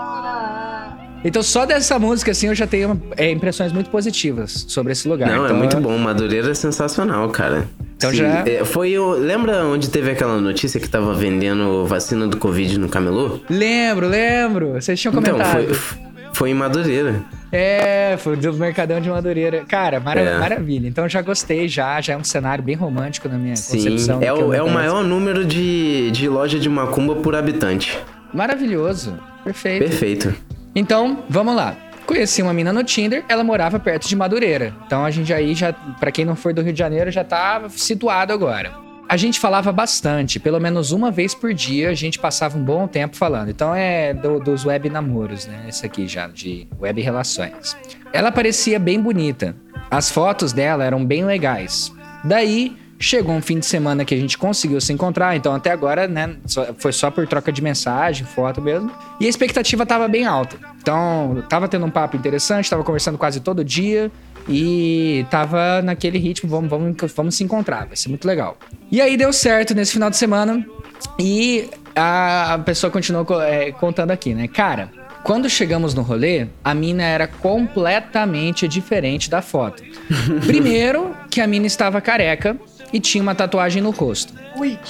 Madureira! Então, só dessa música, assim, eu já tenho é, impressões muito positivas sobre esse lugar. Não, é Então, muito bom. Madureira é sensacional, cara. Então Sim, já- é, foi o. Lembra onde teve aquela notícia que tava vendendo vacina do Covid no camelô? Lembro, lembro. Vocês tinham Então, comentado. foi, foi em Madureira. É, foi do Mercadão de Madureira. Cara, mara- É. maravilha. Então já gostei, já. Já é um cenário bem romântico na minha Sim, concepção. é que o, é o maior número de, de loja de macumba por habitante. Maravilhoso. Perfeito. Perfeito. Então, vamos lá. Conheci uma mina no Tinder, ela morava perto de Madureira. Então a gente aí já, pra quem não for do Rio de Janeiro, já tá situado agora. A gente falava bastante, pelo menos uma vez por dia a gente passava um bom tempo falando. Então é do- dos web namoros, né? Esse aqui já, de web relações. Ela parecia bem bonita. As fotos dela eram bem legais. Daí chegou um fim de semana que a gente conseguiu se encontrar, então até agora, né, foi só por troca de mensagem, foto mesmo. E a expectativa tava bem alta. Então, tava tendo um papo interessante, tava conversando quase todo dia e tava naquele ritmo, vamos, vamos, vamos se encontrar, vai ser muito legal. E aí deu certo nesse final de semana e a, a pessoa continuou co- é, contando aqui, né? Cara, quando chegamos no rolê, a mina era completamente diferente da foto. [laughs] Primeiro, que a mina estava careca e tinha uma tatuagem no rosto.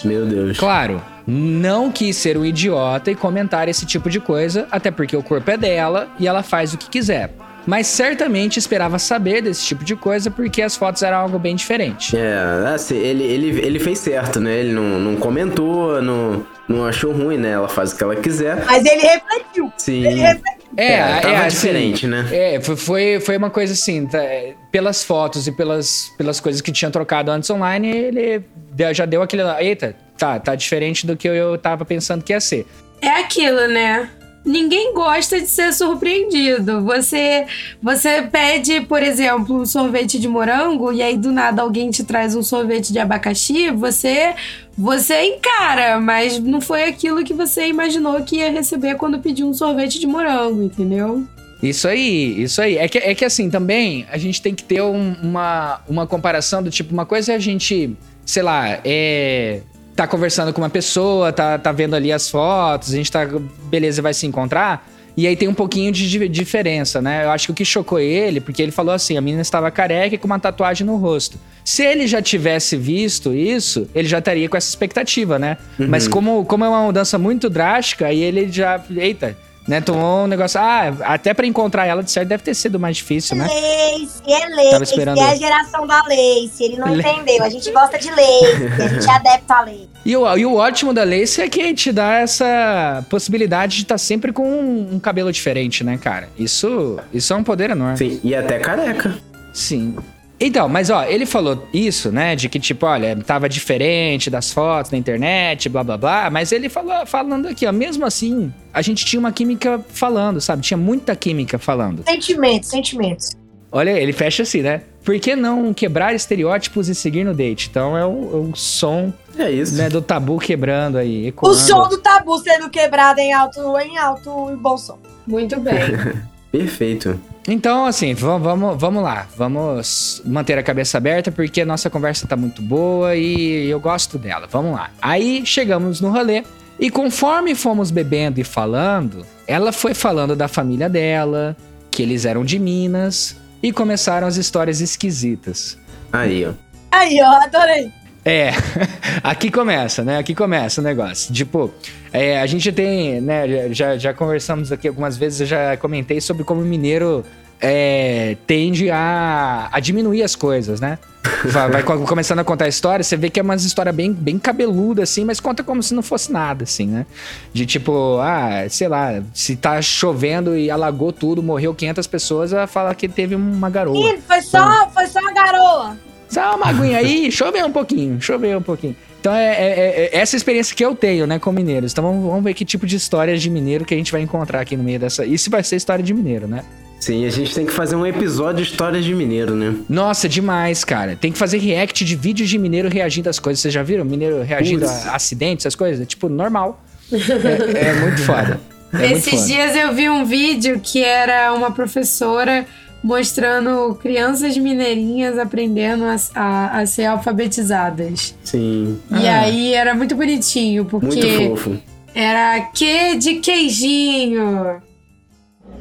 Meu Deus. Claro, não quis ser um idiota e comentar esse tipo de coisa, até porque o corpo é dela e ela faz o que quiser. Mas certamente esperava saber desse tipo de coisa porque as fotos eram algo bem diferente. É, assim, ele, ele, ele fez certo, né? Ele não, não comentou, não, não achou ruim, né? Ela faz o que ela quiser. Mas ele refletiu. Sim. Ele refletiu. É, tava assim, diferente, né? É, foi- foi, uma coisa assim, tá, é, pelas fotos e pelas, pelas coisas que tinha trocado antes online, ele deu- já deu aquele. Eita, tá, tá diferente do que eu tava pensando que ia ser. É aquilo, né? Ninguém gosta de ser surpreendido. Você você pede, por exemplo, um sorvete de morango e aí do nada alguém te traz um sorvete de abacaxi, você você encara, mas não foi aquilo que você imaginou que ia receber quando pediu um sorvete de morango, entendeu? Isso aí, isso aí. É que, é que assim, também a gente tem que ter um- uma, uma comparação do tipo, uma coisa é a gente, sei lá, é. Tá conversando com uma pessoa, tá, tá vendo ali as fotos, a gente tá. Beleza, vai se encontrar. E aí tem um pouquinho de di- diferença, né? Eu acho que o que chocou ele, porque ele falou assim: a menina estava careca e com uma tatuagem no rosto. Se ele já tivesse visto isso, ele já estaria com essa expectativa, né? Mas como, como é uma mudança muito drástica, aí ele já. Eita, né? Tomou um negócio. Ah, até pra encontrar ela, de certo, deve ter sido mais difícil, né? Lace, é Lace, Tava esperando- é a geração da Lace. Ele não Le- [laughs] entendeu. A gente gosta de Lace, a gente é adepto a Lace. E o, e o ótimo da Lace é que te dá essa possibilidade de estar sempre com um, um cabelo diferente, né, cara? Isso, isso é um poder enorme. Sim, e até careca. Sim. Então, mas ó, ele falou isso, né? De que, tipo, olha, tava diferente das fotos na internet, blá blá blá. Mas ele falou, falando aqui, ó, mesmo assim, a gente tinha uma química falando, sabe? Tinha muita química falando. Sentimentos, sentimentos. Olha, ele fecha assim, né? por que não quebrar estereótipos e seguir no date? Então é o, o som É isso. né, do tabu quebrando aí, O ecoando. som do tabu sendo quebrado em alto, em alto e bom som. Muito bem. [laughs] Perfeito. Então, assim, vamos, vamos, lá. Vamos manter a cabeça aberta porque a nossa conversa tá muito boa e eu gosto dela. Vamos lá. Aí chegamos no rolê e conforme fomos bebendo e falando, ela foi falando da família dela, que eles eram de Minas e começaram as histórias esquisitas. Aí, ó. Aí, ó, adorei. É, [laughs] aqui começa, né? Aqui começa o negócio. Tipo, é, a gente tem, né? Já, já conversamos aqui algumas vezes, eu já comentei sobre como o mineiro é, tende a, a diminuir as coisas, né? [laughs] Vai, vai co- começando a contar a história, você vê que é uma história bem, bem cabeluda, assim, mas conta como se não fosse nada, assim, né? De tipo, ah, sei lá, se tá chovendo e alagou tudo, morreu 500 pessoas, ela fala que teve uma garoa. Ih, foi só, foi só uma garoa. Só uma aguinha aí, [laughs] choveu um pouquinho, choveu um pouquinho. Então é, é- é essa experiência que eu tenho, né, com mineiros. Então vamos, vamos ver que tipo de histórias de mineiro que a gente vai encontrar aqui no meio dessa. Isso vai ser história de mineiro, né? Sim, a gente tem que fazer um episódio de histórias de mineiro, né? Nossa, demais, cara. Tem que fazer react de vídeos de mineiro reagindo às coisas. Vocês já viram? Mineiro reagindo a acidentes, essas coisas? É tipo normal. [laughs] É, é muito foda. É muito Esses foda. dias eu vi um vídeo que era uma professora mostrando crianças mineirinhas aprendendo a, a- a ser alfabetizadas. Sim. E Ah. aí era muito bonitinho, Muito porque fofo. era que de queijinho.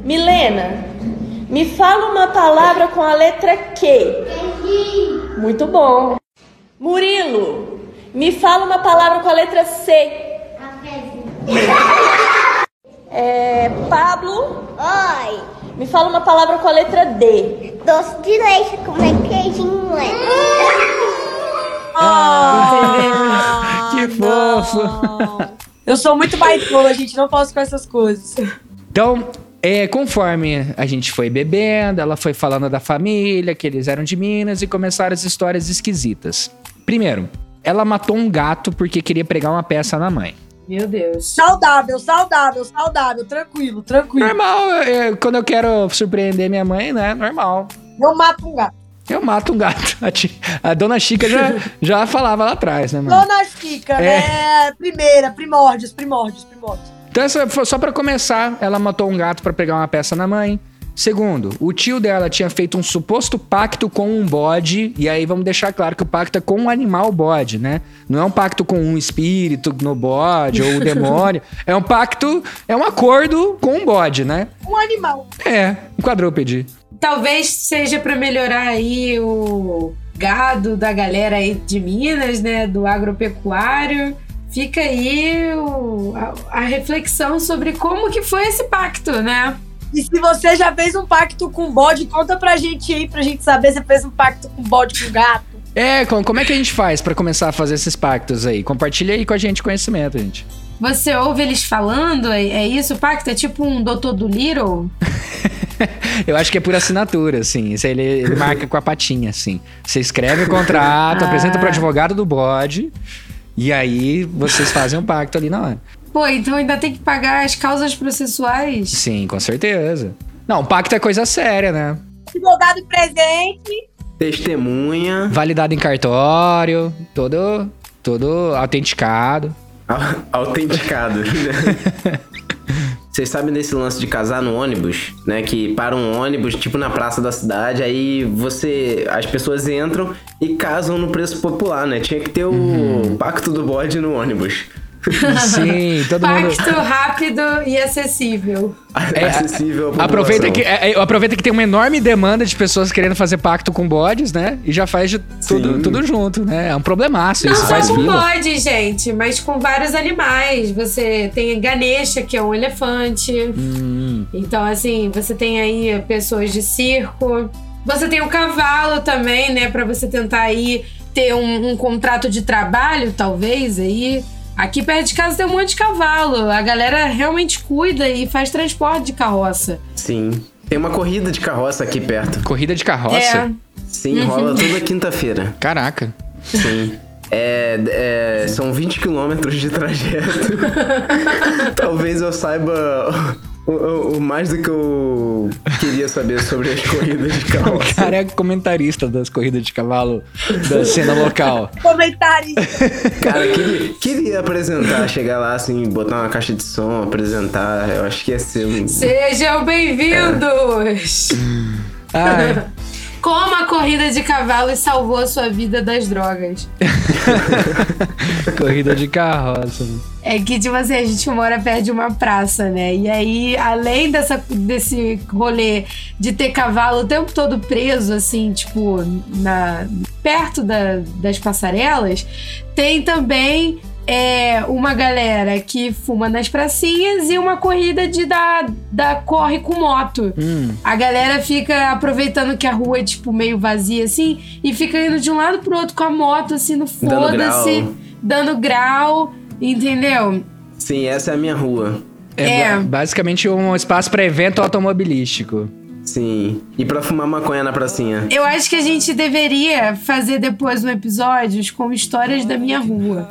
Milena, me fala uma palavra com a letra Q. Muito bom. Murilo, me fala uma palavra com a letra C. É, Pablo, Oi, me fala uma palavra com a letra D. doce de leite com queijinho é. Que fofo. Eu sou muito baitola, gente, não posso com essas coisas. Então, é, conforme a gente foi bebendo, ela foi falando da família, que eles eram de Minas e começaram as histórias esquisitas. Primeiro, ela matou um gato porque queria pregar uma peça na mãe. Meu Deus. Saudável, saudável, saudável, tranquilo, tranquilo. Normal, é, quando eu quero surpreender minha mãe, né? Normal. Eu mato um gato. Eu mato um gato. [laughs] A, ti- a dona Chica já, já falava lá atrás, né, mano? Dona Chica, É. né? Primeira, primórdios, primórdios, primórdios. Então, essa só pra começar, ela matou um gato pra pegar uma peça na mãe. Segundo, o tio dela tinha feito um suposto pacto com um bode, e aí vamos deixar claro que o pacto é com um animal bode, né? Não é um pacto com um espírito no bode ou o [laughs] demônio. É um pacto, é um acordo com um bode, né? Um animal. É, um quadrúpede. Talvez seja para melhorar aí o gado da galera aí de Minas, né? Do agropecuário. Fica aí o- a, a reflexão sobre como que foi esse pacto, né? E se você já fez um pacto com bode, conta pra gente aí, pra gente saber se você fez um pacto com bode com gato. É, com- como é que a gente faz pra começar a fazer esses pactos aí? Compartilha aí com a gente conhecimento, gente. Você ouve eles falando, é, é isso o pacto? É tipo um doutor do Little? [laughs] Eu acho que é por assinatura, assim. Isso aí ele, ele marca com a patinha, assim. Você escreve o contrato, Ah. [laughs] apresenta pro advogado do bode, e aí vocês fazem um pacto ali na hora. Pô, então ainda tem que pagar as causas processuais? Sim, com certeza. Não, pacto é coisa séria, né? Advogado presente. Testemunha. Validado em cartório, todo, todo autenticado. au- Autenticado. né? [laughs] Vocês sabem desse lance de casar no ônibus, né? Que para um ônibus, tipo na praça da cidade, aí você. As pessoas entram e casam no preço popular, né? Tinha que ter o pacto do bode no ônibus. Sim, [laughs] todo mundo. Pacto rápido e acessível. É, acessível à Aproveita que, é, é, aproveita que tem uma enorme demanda de pessoas querendo fazer pacto com bodes, né? E já faz de tudo, tudo junto, né? É um problemaço Não isso, só faz com bode, gente, mas com vários animais. Você tem Ganesha, que é um elefante. Hum, Então, assim, você tem aí pessoas de circo. Você tem o cavalo também, né? Pra você tentar aí ter um, um contrato de trabalho, talvez, aí. Aqui perto de casa tem um monte de cavalo. A galera realmente cuida e faz transporte de carroça. Sim. Tem uma corrida de carroça aqui perto. corrida de carroça? É. Sim, rola toda quinta-feira. Caraca. Sim. É, é, são 20 quilômetros de trajeto. [laughs] Talvez eu saiba O, o- o mais do que eu queria saber sobre as corridas de [laughs] O carroça. cara é comentarista das corridas de cavalo da cena local. [laughs] Comentarista. Cara, queria, queria apresentar, chegar lá assim, botar uma caixa de som, apresentar. Eu acho que ia ser um. Sejam bem-vindos! Ai, [laughs] Como a corrida de cavalos salvou a sua vida das drogas. [laughs] corrida de carroça. É que, tipo assim, a gente mora perto de uma praça, né? E aí, além dessa, desse rolê de ter cavalo o tempo todo preso, assim, tipo, na, perto da- das passarelas, tem também é, uma galera que fuma nas pracinhas e uma corrida de da, da corre com moto. Hum, A galera fica aproveitando que a rua é, tipo, meio vazia, assim, e fica indo de um lado pro outro com a moto, assim, no Dando foda-se, grau. dando grau, entendeu? Sim, essa é a minha rua. é, É. ba- basicamente um espaço para evento automobilístico. Sim. E pra fumar maconha na pracinha. Eu acho que a gente deveria fazer depois um episódio com histórias da minha rua.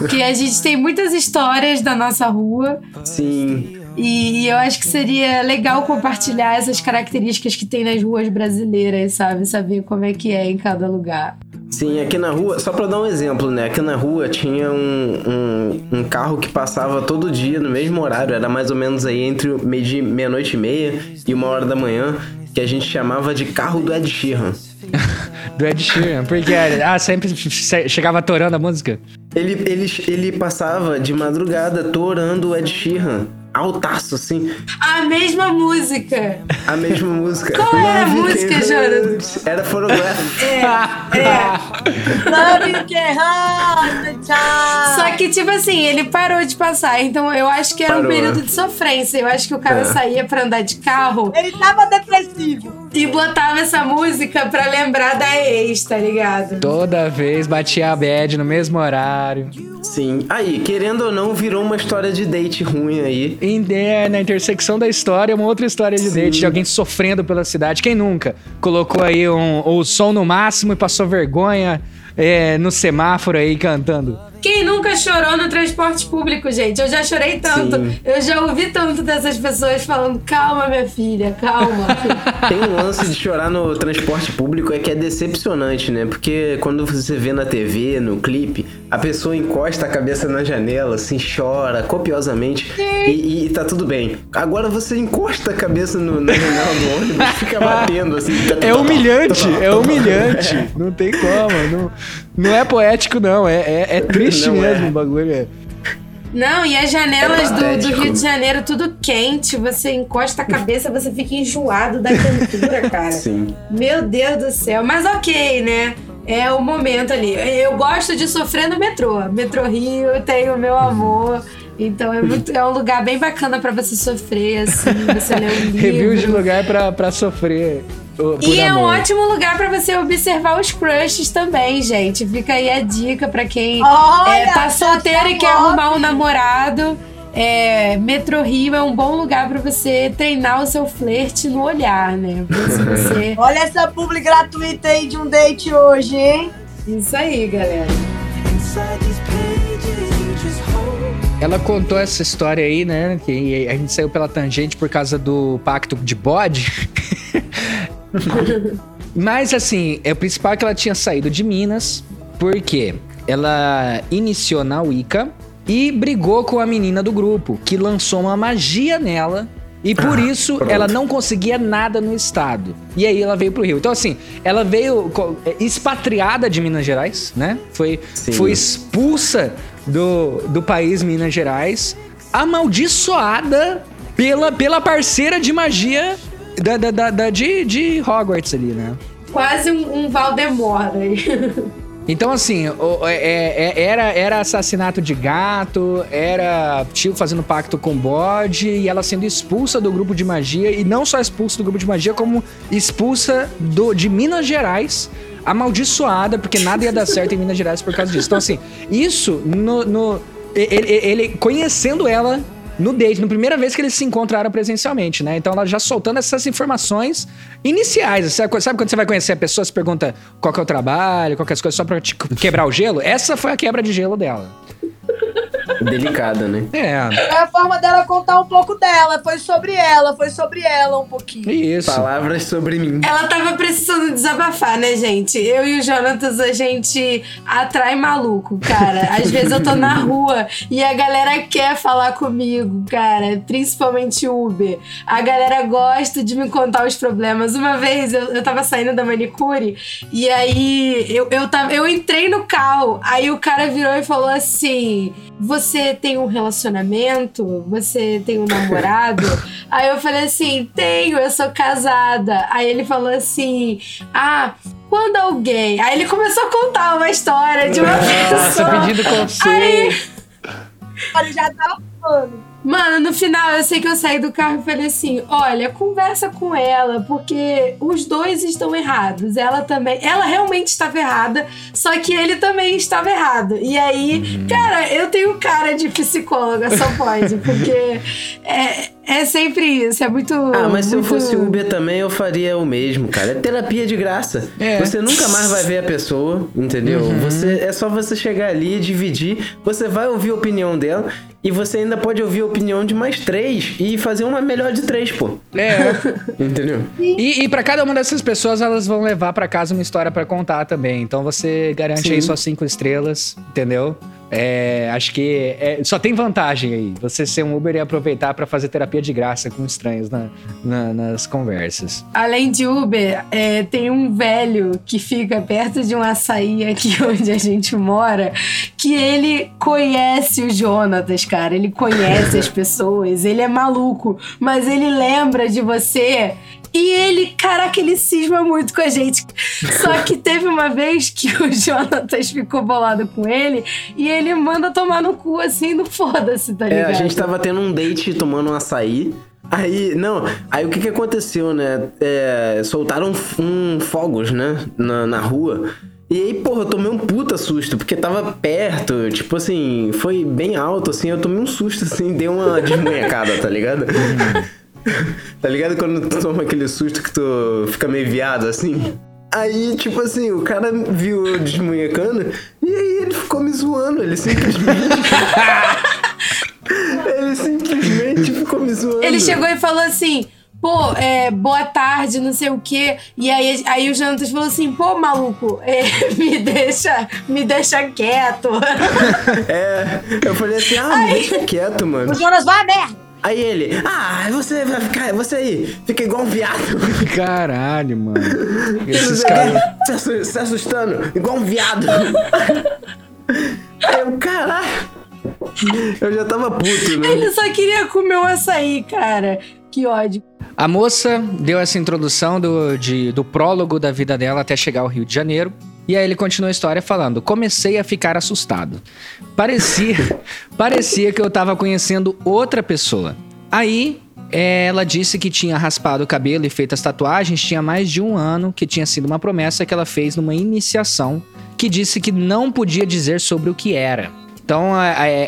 Porque a gente tem muitas histórias da nossa rua Sim. e eu acho que seria legal compartilhar essas características que tem nas ruas brasileiras, sabe? Saber como é que é em cada lugar. Sim, aqui na rua, só pra dar um exemplo, né? Aqui na rua tinha um, um, um carro que passava todo dia no mesmo horário, era mais ou menos aí entre meia-noite e meia e uma hora da manhã, que a gente chamava de carro do Ed Sheeran. [laughs] Do Ed Sheeran. Porque ah, sempre che- chegava atorando a música. Ele, ele, ele passava de madrugada torando o Ed Sheeran, altaço, assim, A mesma música. a mesma música. Qual era a música? Hurt. Era Photograph. Love can hurt the time. Só que, tipo assim, ele parou de passar. Então eu acho que era um Parou. período de sofrência. Eu acho que o cara É. saía pra andar de carro Ele tava depressivo. E botava essa música pra lembrar da ex, tá ligado? Toda vez batia a bad no mesmo horário. Sim. Aí, querendo ou não, virou uma história de date ruim aí. Em- é, na intersecção da história, uma outra história de date de alguém sofrendo pela cidade. Quem nunca colocou aí um, o som no máximo e passou vergonha é, no semáforo aí cantando? Quem nunca chorou no transporte público, gente? Eu já chorei tanto. Sim. Eu já ouvi tanto dessas pessoas falando: calma, minha filha, calma. [laughs] Tem um lance de chorar no transporte público é que é decepcionante, né? Porque quando você vê na TV, no clipe, a pessoa encosta a cabeça na janela, assim, chora copiosamente e, e tá tudo bem. Agora você encosta a cabeça no- na janela do ônibus e fica batendo, assim. É humilhante, é humilhante. Não tem como. Não, não é poético, não. É, é, é triste [laughs] Não mesmo é. o bagulho. é. Não, e as janelas É do, do. Rio de Janeiro, tudo quente. Você encosta a cabeça, você fica enjoado da quentura, [laughs] cara. Sim. Meu Deus do céu. Mas ok, né? É o momento ali. Eu gosto de sofrer no metrô. Metrô Rio tem o meu amor. Então é, muito, é um lugar bem bacana pra você sofrer, assim, você ler um [laughs] livro. Reviews de lugar pra, pra sofrer. E é um amor. ótimo lugar pra você observar os crushes também, gente. Fica aí a dica pra quem Olha, é, tá solteiro e quer arrumar um namorado. É, Metro Rio é um bom lugar pra você treinar o seu flerte no olhar, né? [laughs] Você. Olha essa publi gratuita aí de um date hoje, hein? Isso aí, galera. Ela contou essa história aí, né? Que a gente saiu pela tangente por causa do pacto de bode. [laughs] Mas assim, é o principal é que ela tinha saído de Minas, porque ela iniciou na Wicca e brigou com a menina do grupo, que lançou uma magia nela. E por isso pronto. ela não conseguia nada no estado. E aí ela veio pro Rio. Então, assim, ela veio é, expatriada de Minas Gerais, né? Foi, Sim. foi expulsa do, do país Minas Gerais, amaldiçoada pela, pela parceira de magia da, da, da- da- de, de Hogwarts ali, né? Quase um, um Valdemort aí. [laughs] Então, assim, é- é- era, era assassinato de gato, era tio fazendo pacto com bode e ela sendo expulsa do grupo de magia. E não só expulsa do grupo de magia, como expulsa do, de Minas Gerais, amaldiçoada, porque nada ia dar certo em Minas Gerais por causa disso. Então, assim, isso no. no- ele, ele conhecendo ela no date, na primeira vez que eles se encontraram presencialmente, né? Então ela já soltando essas informações iniciais. Sabe, quando você vai conhecer a pessoa, você pergunta qual que é o trabalho, qual que é as coisas, só pra te quebrar o gelo? Essa foi a quebra de gelo dela. Delicada, né? É, É a forma dela contar um pouco dela. Foi sobre ela, foi sobre ela um pouquinho. isso. Palavras sobre mim. Ela tava precisando desabafar, né, gente? Eu e o Jonatas, a gente atrai maluco, cara. Às vezes eu tô na [laughs] rua e a galera quer falar comigo, cara. Principalmente Uber. A galera gosta de me contar os problemas. Uma vez eu, eu tava saindo da manicure e aí eu, eu, tava, eu entrei no carro. Aí o cara virou e falou assim: Você tem um relacionamento? Você tem um namorado? [laughs] aí eu falei assim: Tenho, eu sou casada. Aí ele falou assim: Ah, quando alguém. Aí ele começou a contar uma história de uma Nossa, pessoa. pedindo Aí, conselho. [laughs] Olha, já tava falando. Mano, no final eu sei que eu saí do carro e falei assim: olha, conversa com ela, porque os dois estão errados. Ela também. Ela realmente estava errada, só que ele também estava errado. E aí, cara, eu tenho cara de psicóloga, só pode, porque é, é sempre isso. É muito. Ah, mas se eu muito- fosse Uber também, eu faria o mesmo, cara. É terapia de graça. É. Você nunca mais vai ver a pessoa, entendeu? Uhum. Você É só você chegar ali, dividir. Você vai ouvir a opinião dela. E você ainda pode ouvir a opinião de mais três e fazer uma melhor de três, pô. É. [laughs] Entendeu? E, e para cada uma dessas pessoas, elas vão levar pra casa uma história pra contar também. Então você garante aí suas cinco estrelas, entendeu? É, acho que é- só tem vantagem aí. Você ser um Uber e aproveitar pra fazer terapia de graça com estranhos na- na- nas conversas. Além de Uber, é, tem um velho que fica perto de um açaí aqui [laughs] onde a gente mora, que ele conhece o Jonatas, cara. Ele conhece as pessoas, ele é maluco, mas ele lembra de você. E ele, caraca, ele cisma muito com a gente. Só que teve uma vez que o Jonatas ficou bolado com ele e ele manda tomar no cu assim, no foda-se, tá É, ligado? a gente tava tendo um date tomando um açaí. Aí, não, aí o que que aconteceu, né? É, soltaram um fogos, né? Na, na rua. E aí, porra, eu tomei um puta susto, porque tava perto, tipo assim, foi bem alto, assim, eu tomei um susto, assim, dei uma desmunhecada, tá ligado? [laughs] tá ligado quando tu toma aquele susto que tu fica meio viado, assim? Aí, tipo assim, o cara viu eu desmunhecando, e aí ele ficou me zoando, ele simplesmente... [laughs] Ele simplesmente ficou me zoando. Ele chegou e falou assim. Pô, é, boa tarde, não sei o quê. E aí, aí o Jantas falou assim: pô, maluco, é, [laughs] me, deixa, me deixa quieto. É, eu falei assim, ah, me deixa quieto, mano. O Jonas vai merda. Aí ele, ah, você vai ficar, você aí, fica igual um viado. [laughs] Caralho, mano. [laughs] Esses caras. se, se assustando, igual um viado. Aí eu, caralho. Eu já tava puto, né? Ele só queria comer um açaí, cara. Que ódio. A moça deu essa introdução do, de- do prólogo da vida dela até chegar ao Rio de Janeiro. E aí ele continua a história falando: Comecei a ficar assustado. Parecia, [laughs] parecia que eu tava conhecendo outra pessoa. Aí eh, ela disse que tinha raspado o cabelo e feito as tatuagens tinha mais de um ano, que tinha sido uma promessa que ela fez numa iniciação, que disse que não podia dizer sobre o que era. Então,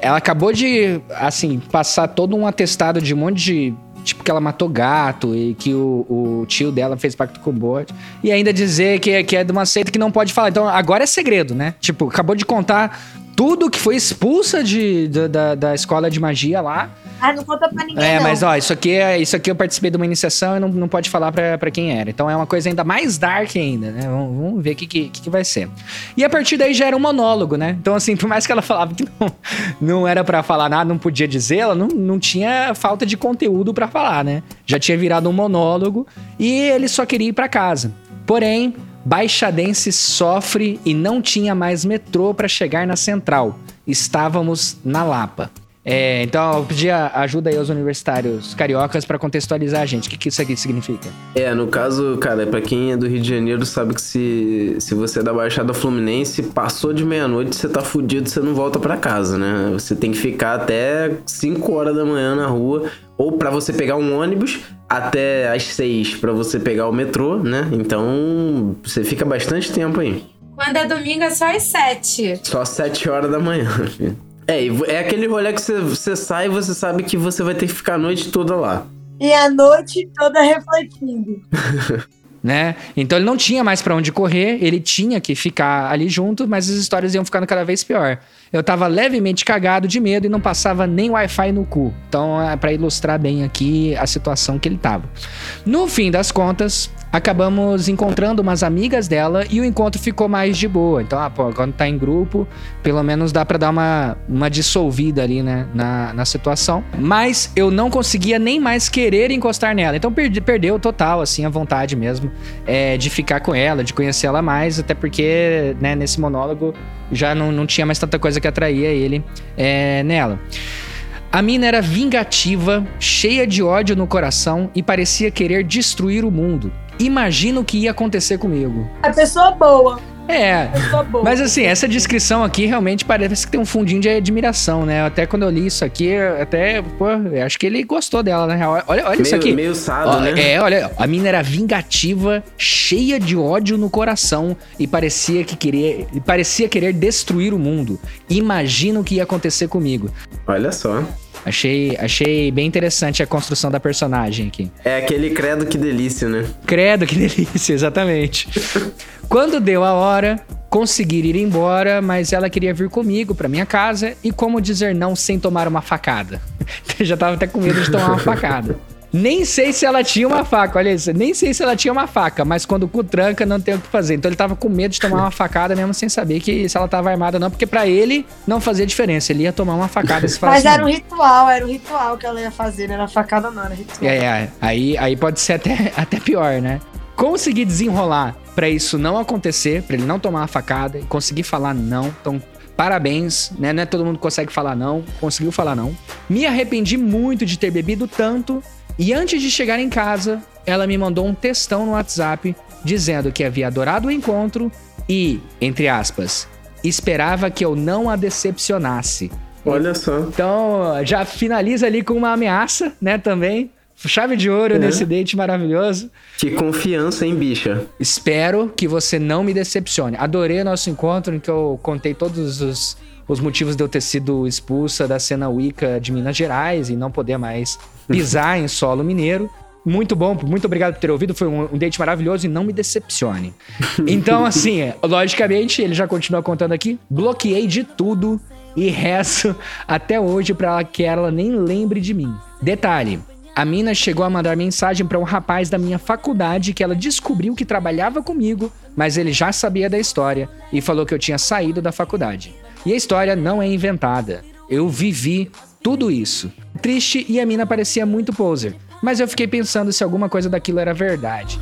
ela acabou de, assim, passar todo um atestado de um monte de. Tipo, que ela matou gato e que o, o tio dela fez pacto com o bote. E ainda dizer que, é- que é de uma seita que não pode falar. Então, agora é segredo, né? Tipo, acabou de contar tudo que foi expulsa de, da, da escola de magia lá. Ah, não conta pra ninguém, É, não. mas ó, isso aqui, é, isso aqui eu participei de uma iniciação e não, não pode falar pra, pra quem era. Então é uma coisa ainda mais dark ainda, né? Vamos, vamos ver o que, que, que vai ser. E a partir daí já era um monólogo, né? Então, assim, [laughs] por mais que ela falava que não, não era pra falar nada, não podia dizer, ela não, não tinha falta de conteúdo pra falar, né? Já tinha virado um monólogo e ele só queria ir pra casa. Porém, Baixadense sofre e não tinha mais metrô pra chegar na central. Estávamos na Lapa. É, então eu pedi ajuda aí aos universitários cariocas pra contextualizar a gente. O que, que isso aqui significa? É, no caso, cara, pra quem é do Rio de Janeiro sabe que se, se você é da Baixada Fluminense, passou de meia-noite, você tá fudido, você não volta pra casa, né? Você tem que ficar até 5 horas da manhã na rua, ou pra você pegar um ônibus até às 6 pra você pegar o metrô, né? Então, você fica bastante tempo aí. Quando é domingo é só às sete. Só 7 horas da manhã, [laughs] filho. É, é aquele rolê que você, você sai e você sabe que você vai ter que ficar a noite toda lá. E a noite toda refletindo. [laughs] né? Então ele não tinha mais pra onde correr, ele tinha que ficar ali junto, mas as histórias iam ficando cada vez pior. Eu tava levemente cagado de medo e não passava nem Wi-Fi no cu. Então, é pra ilustrar bem aqui a situação que ele tava. No fim das contas, acabamos encontrando umas amigas dela e o encontro ficou mais de boa. Então, ah, pô, quando tá em grupo, pelo menos dá pra dar uma, uma dissolvida ali, né, na, na situação. Mas eu não conseguia nem mais querer encostar nela. Então, perdi, perdeu total, assim, a vontade mesmo é, de ficar com ela, de conhecer ela mais, até porque, né, nesse monólogo já não, não tinha mais tanta coisa que atraía ele é, nela. A mina era vingativa, cheia de ódio no coração e parecia querer destruir o mundo. Imagina o que ia acontecer comigo. É pessoa boa. É, Pessoa boa. mas assim, essa descrição aqui realmente parece que tem um fundinho de admiração, né? Até quando eu li isso aqui, até, pô, eu acho que ele gostou dela, na real. Olha, olha isso Meio- aqui. meio sado, Ó, né? É, olha, a mina era vingativa, cheia de ódio no coração e parecia que queria, e parecia querer destruir o mundo. Imagina o que ia acontecer comigo. Olha só. Achei, achei bem interessante a construção da personagem aqui. É aquele credo que delícia, né? Credo, que [laughs] delícia, exatamente. Quando deu a hora, consegui ir embora, mas ela queria vir comigo pra minha casa e como dizer não sem tomar uma facada. [laughs] Já tava até com medo de tomar uma facada. [laughs] Nem sei se ela tinha uma faca, olha isso. Nem sei se ela tinha uma faca, mas quando o cu tranca, não tem o que fazer. Então ele tava com medo de tomar uma facada mesmo sem saber que se ela tava armada ou não, porque pra ele não fazia diferença. Ele ia tomar uma facada se [laughs] Mas era um ritual, era um ritual que ela ia fazer, não era facada não, era ritual. É, é, aí, aí pode ser até, [laughs] até pior, né? Conseguir desenrolar pra isso não acontecer, pra ele não tomar uma facada e conseguir falar não. Então, parabéns, né? Não é todo mundo que consegue falar não, conseguiu falar não. Me arrependi muito de ter bebido tanto e antes de chegar em casa, ela me mandou um textão no WhatsApp dizendo que havia adorado o encontro e, entre aspas, esperava que eu não a decepcionasse. Olha só. Então, já finaliza ali com uma ameaça, né, também. Chave de ouro É. nesse date maravilhoso. Que confiança, hein, bicha? Espero que você não me decepcione. Adorei o nosso encontro em que eu contei todos os, os motivos de eu ter sido expulsa da cena Wicca de Minas Gerais e não poder mais pisar em solo mineiro. Muito bom, muito obrigado por ter ouvido. Foi um, um date maravilhoso e não me decepcione. [laughs] Então, assim, é, logicamente, ele já continua contando aqui. Bloqueei de tudo e rezo até hoje pra que ela nem lembre de mim. Detalhe: a mina chegou a mandar mensagem pra um rapaz da minha faculdade que ela descobriu que trabalhava comigo, mas ele já sabia da história e falou que eu tinha saído da faculdade. E a história não é inventada. Eu vivi tudo isso. Triste e a mina parecia muito poser, mas eu fiquei pensando se alguma coisa daquilo era verdade.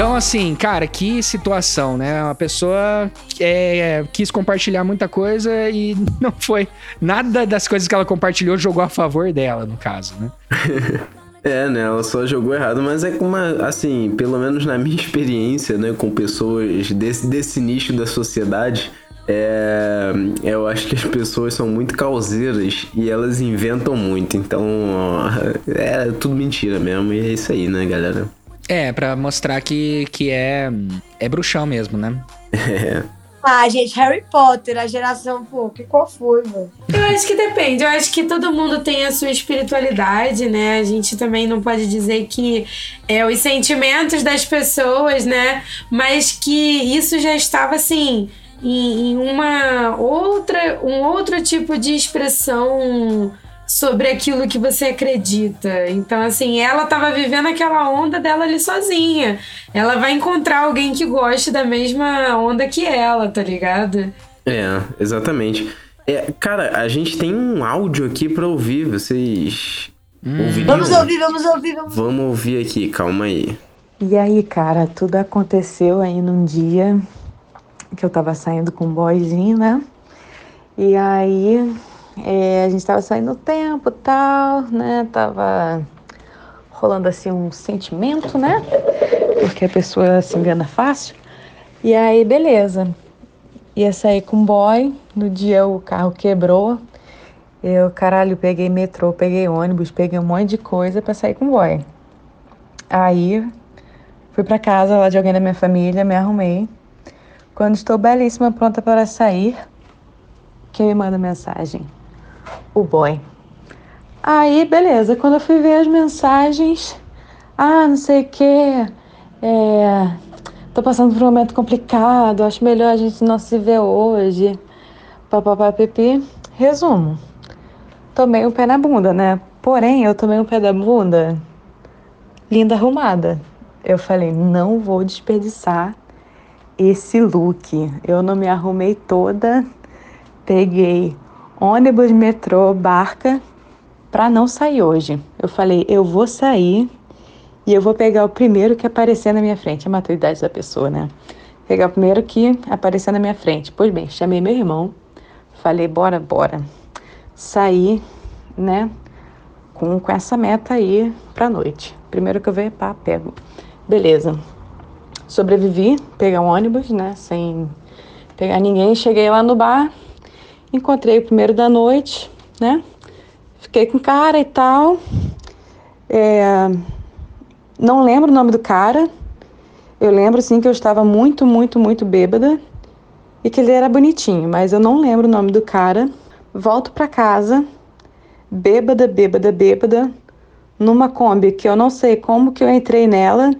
Então, assim, cara, que situação, né? Uma pessoa é, quis compartilhar muita coisa e [laughs] não foi. Nada das coisas que ela compartilhou jogou a favor dela, no caso, né? [laughs] É, né? Ela só jogou errado, mas é como, assim, pelo menos na minha [laughs] experiência, né, com pessoas desse, desse nicho da sociedade, é, eu acho que as pessoas são muito causeiras e elas inventam muito. Então, é tudo mentira mesmo. E é isso aí, né, galera? É, pra mostrar que, que é, é bruxão mesmo, né? É. Ah, gente, Harry Potter, a geração, pô, que qual foi, mano? Eu acho que depende. Eu acho que todo mundo tem a sua espiritualidade, né? A gente também não pode dizer que é os sentimentos das pessoas, né? Mas que isso já estava assim em, em uma outra, um outro tipo de expressão sobre aquilo que você acredita. Então, assim, ela tava vivendo aquela onda dela ali sozinha. Ela vai encontrar alguém que goste da mesma onda que ela, tá ligado? É, exatamente. É, cara, a gente tem um áudio aqui pra ouvir. Vocês ouviriam? Vamos ouvir, vamos ouvir, vamos Vamos ouvir aqui, calma aí. E aí, cara, tudo aconteceu aí num dia que eu tava saindo com um boyzinho, né? E aí é, a gente tava saindo o tempo tal, né? Tava rolando assim um sentimento, né? Porque a pessoa se engana fácil. E aí, beleza. Ia sair com boy, no dia o carro quebrou. Eu, caralho, peguei metrô, peguei ônibus, peguei um monte de coisa pra sair com o boy. Aí fui pra casa lá de alguém da minha família, me arrumei. Quando estou belíssima, pronta para sair, quem me manda mensagem? O boy. Aí, beleza, quando eu fui ver as mensagens, ah, não sei o que, é, tô passando por um momento complicado, acho melhor a gente não se ver hoje, papapá, pipi. Resumo, tomei um pé na bunda, né? Porém, eu tomei um pé da bunda linda arrumada. Eu falei, não vou desperdiçar esse look. Eu não me arrumei toda, peguei ônibus, metrô, barca para não sair hoje. Eu falei, eu vou sair e eu vou pegar o primeiro que aparecer na minha frente. A maturidade da pessoa, né? Pegar o primeiro que aparecer na minha frente. Pois bem, chamei meu irmão, falei, bora, bora. Saí, né? Com, com essa meta aí pra noite. Primeiro que eu ver, pá, pego. Beleza. Sobrevivi, pegar um ônibus, né? Sem pegar ninguém. Cheguei lá no bar, encontrei o primeiro da noite, né? Fiquei com cara e tal. É... Não lembro o nome do cara. Eu lembro, sim, que eu estava muito, muito, muito bêbada e que ele era bonitinho, mas eu não lembro o nome do cara. Volto para casa, bêbada, bêbada, bêbada, numa Kombi que eu não sei como que eu entrei nela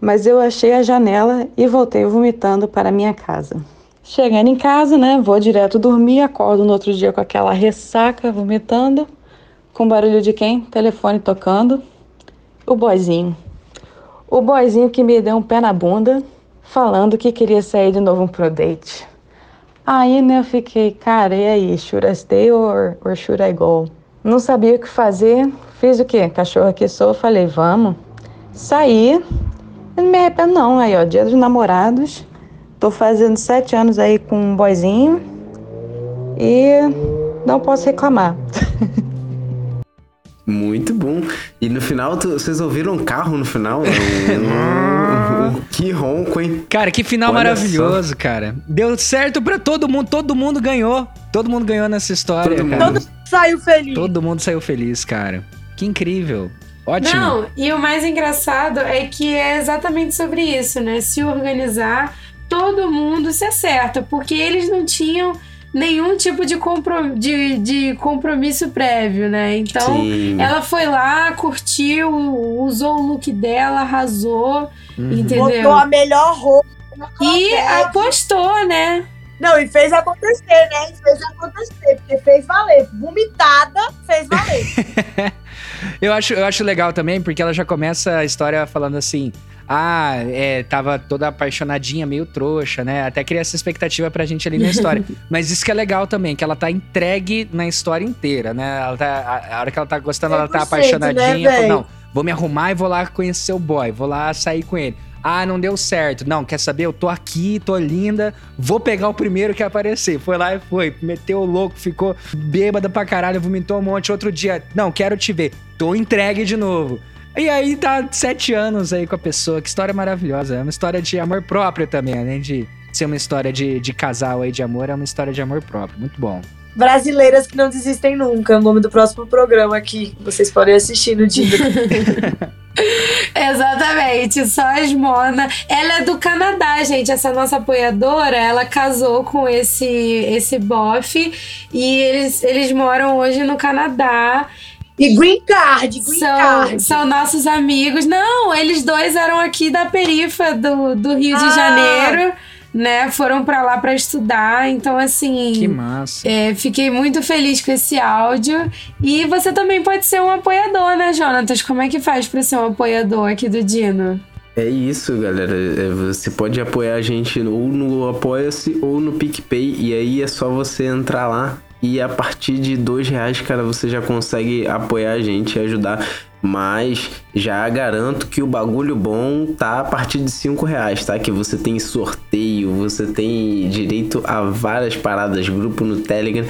mas eu achei a janela e voltei vomitando para minha casa. Chegando em casa, né, vou direto dormir, acordo no outro dia com aquela ressaca, vomitando, com barulho de quem? Telefone tocando. O boizinho. O boizinho que me deu um pé na bunda, falando que queria sair de novo pro date. Aí, né, eu fiquei, cara, e aí, should I stay or, or should I go? Não sabia o que fazer, fiz o quê? Cachorro que sou, falei, vamos. Saí, eu não me arrependo não, aí ó, dia dos namorados. Tô fazendo sete anos aí com um boyzinho e não posso reclamar. [laughs] Muito bom. E no final, tu, vocês ouviram um carro no final? que ronco, hein? Cara, que final Olha maravilhoso, só. cara. Deu certo pra todo mundo, todo mundo ganhou. Todo mundo ganhou nessa história, todo cara. Mundo saiu feliz. Todo mundo saiu feliz, cara. Que incrível. Ótimo. Não, e o mais engraçado é que é exatamente sobre isso, né? Se organizar, todo mundo se acerta, porque eles não tinham nenhum tipo de, comprom de, de compromisso prévio, né? Então, Sim. ela foi lá, curtiu, usou o look dela, arrasou, uhum. entendeu? Botou a melhor roupa. E apostou, né? Não, e fez acontecer, né? E fez acontecer, porque fez valer. Vomitada, fez valer. [laughs] eu, acho, eu acho legal também, porque ela já começa a história falando assim. Ah, é, tava toda apaixonadinha, meio trouxa, né? Até cria essa expectativa pra gente ali na história. [laughs] Mas isso que é legal também, que ela tá entregue na história inteira, né? Ela tá, a, a hora que ela tá gostando, ela tá apaixonadinha. Né, não, vou me arrumar e vou lá conhecer o boy, vou lá sair com ele. Ah, não deu certo. Não, quer saber? Eu tô aqui, tô linda, vou pegar o primeiro que aparecer. Foi lá e foi. Meteu o louco, ficou bêbada pra caralho, vomitou um monte. Outro dia, não, quero te ver. Tô entregue de novo. E aí tá sete anos aí com a pessoa. Que história maravilhosa. É uma história de amor próprio também, além de ser uma história de, de casal aí de amor, é uma história de amor próprio. Muito bom. Brasileiras que não desistem nunca. É o nome do próximo programa aqui. Vocês podem assistir no dia. [laughs] [laughs] Exatamente, só as Mona. Ela é do Canadá, gente. Essa nossa apoiadora, ela casou com esse esse bofe e eles, eles moram hoje no Canadá. E Green Card, Green são, Card. São nossos amigos. Não, eles dois eram aqui da perifa do, do Rio ah. de Janeiro né, foram para lá para estudar. Então, assim. Que massa. É, fiquei muito feliz com esse áudio. E você também pode ser um apoiador, né, Jonatas? Como é que faz para ser um apoiador aqui do Dino? É isso, galera. É, você pode apoiar a gente ou no Apoia-se ou no PicPay. E aí é só você entrar lá. E a partir de dois reais, cara, você já consegue apoiar a gente e ajudar. Mas já garanto que o bagulho bom tá a partir de 5 reais, tá? Que você tem sorteio, você tem direito a várias paradas, grupo no Telegram.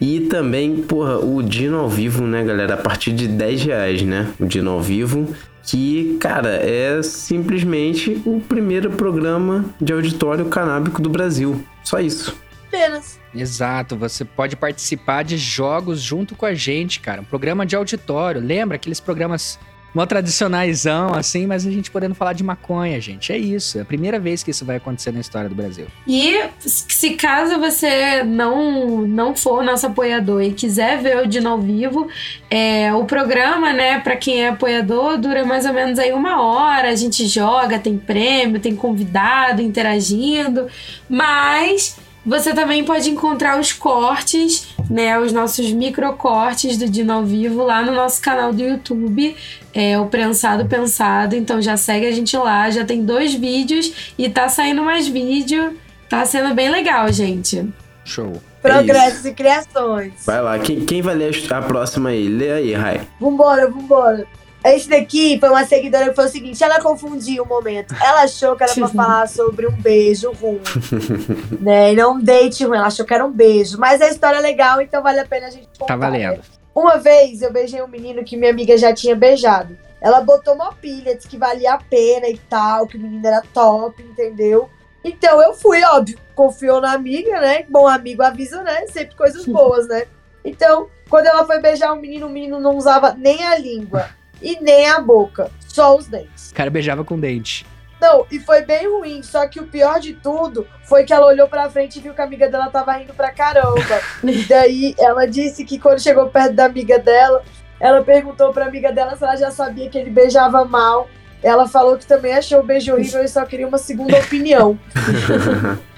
E também, porra, o Dino ao vivo, né, galera? A partir de 10 reais, né? O Dino ao vivo. Que, cara, é simplesmente o primeiro programa de auditório canábico do Brasil. Só isso. Apenas. Exato, você pode participar de jogos junto com a gente, cara. Um programa de auditório. Lembra aqueles programas mó tradicionaisão, assim, mas a gente podendo falar de maconha, gente. É isso. É a primeira vez que isso vai acontecer na história do Brasil. E se caso você não, não for nosso apoiador e quiser ver o Dino ao vivo, é, o programa, né, para quem é apoiador, dura mais ou menos aí uma hora. A gente joga, tem prêmio, tem convidado interagindo, mas você também pode encontrar os cortes, né, os nossos microcortes do Dino ao Vivo lá no nosso canal do YouTube, é o Prensado Pensado. Então já segue a gente lá, já tem dois vídeos e tá saindo mais vídeo. Tá sendo bem legal, gente. Show. Progressos e criações. Vai lá, quem, quem vai ler a próxima aí? Lê aí, Rai. Vambora, vambora. Esse daqui foi uma seguidora que foi o seguinte: ela confundiu o momento. Ela achou que era pra [laughs] falar sobre um beijo ruim, né? E não um date ruim. Ela achou que era um beijo. Mas a história é legal, então vale a pena a gente contar. Tá valendo. Uma vez eu beijei um menino que minha amiga já tinha beijado. Ela botou uma pilha, disse que valia a pena e tal, que o menino era top, entendeu? Então eu fui, óbvio, confiou na amiga, né? Bom amigo avisa, né? Sempre coisas [laughs] boas, né? Então, quando ela foi beijar o menino, o menino não usava nem a língua e nem a boca, só os dentes. O cara beijava com dente. Não, e foi bem ruim, só que o pior de tudo foi que ela olhou pra frente e viu que a amiga dela tava rindo pra caramba. [laughs] e daí ela disse que quando chegou perto da amiga dela, ela perguntou pra amiga dela se ela já sabia que ele beijava mal. Ela falou que também achou o beijo horrível e só queria uma segunda opinião. [laughs]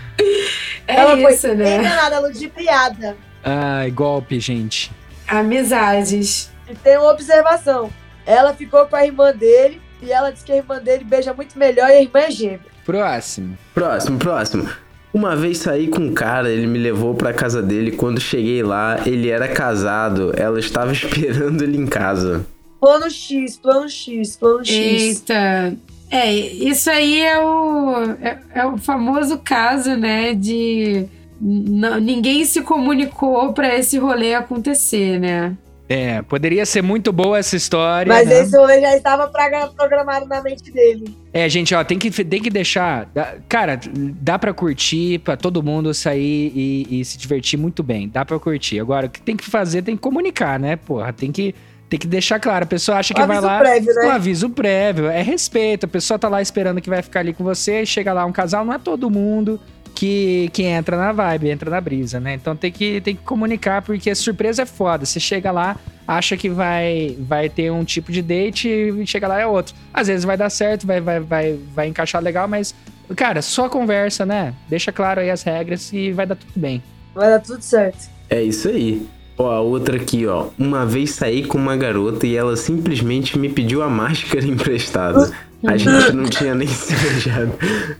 É ela isso, foi né? enganada, ludibriada. Ai, golpe, gente. Amizades. E tem uma observação. Ela ficou com a irmã dele e ela disse que a irmã dele beija muito melhor e a irmã é gêmea. Próximo. Próximo, próximo. Uma vez saí com um cara, ele me levou pra casa dele. Quando cheguei lá, ele era casado. Ela estava [laughs] esperando ele em casa. Plano X, plano X, plano X. Eita. É, isso aí é o, é, é o famoso caso, né, de ninguém se comunicou pra esse rolê acontecer, né? É, poderia ser muito boa essa história. Mas né? esse rolê já estava programado na mente dele. É, gente, ó, tem que, tem que deixar. Cara, dá pra curtir, pra todo mundo sair e, e se divertir muito bem. Dá pra curtir. Agora, o que tem que fazer tem que comunicar, né, porra? Tem que, tem que deixar claro. A pessoa acha que vai lá. prévio, né? Um aviso prévio. É respeito. A pessoa tá lá esperando que vai ficar ali com você. Chega lá um casal, não é todo mundo. Que, que entra na vibe, entra na brisa, né? Então tem que, tem que comunicar, porque a surpresa é foda. Você chega lá, acha que vai, vai ter um tipo de date e chega lá é outro. Às vezes vai dar certo, vai, vai, vai, vai encaixar legal, mas, cara, só conversa, né? Deixa claro aí as regras e vai dar tudo bem. Vai dar tudo certo. É isso aí. Ó, a outra aqui, ó. Uma vez saí com uma garota e ela simplesmente me pediu a máscara [laughs] emprestada. A gente não tinha nem [laughs] se beijado.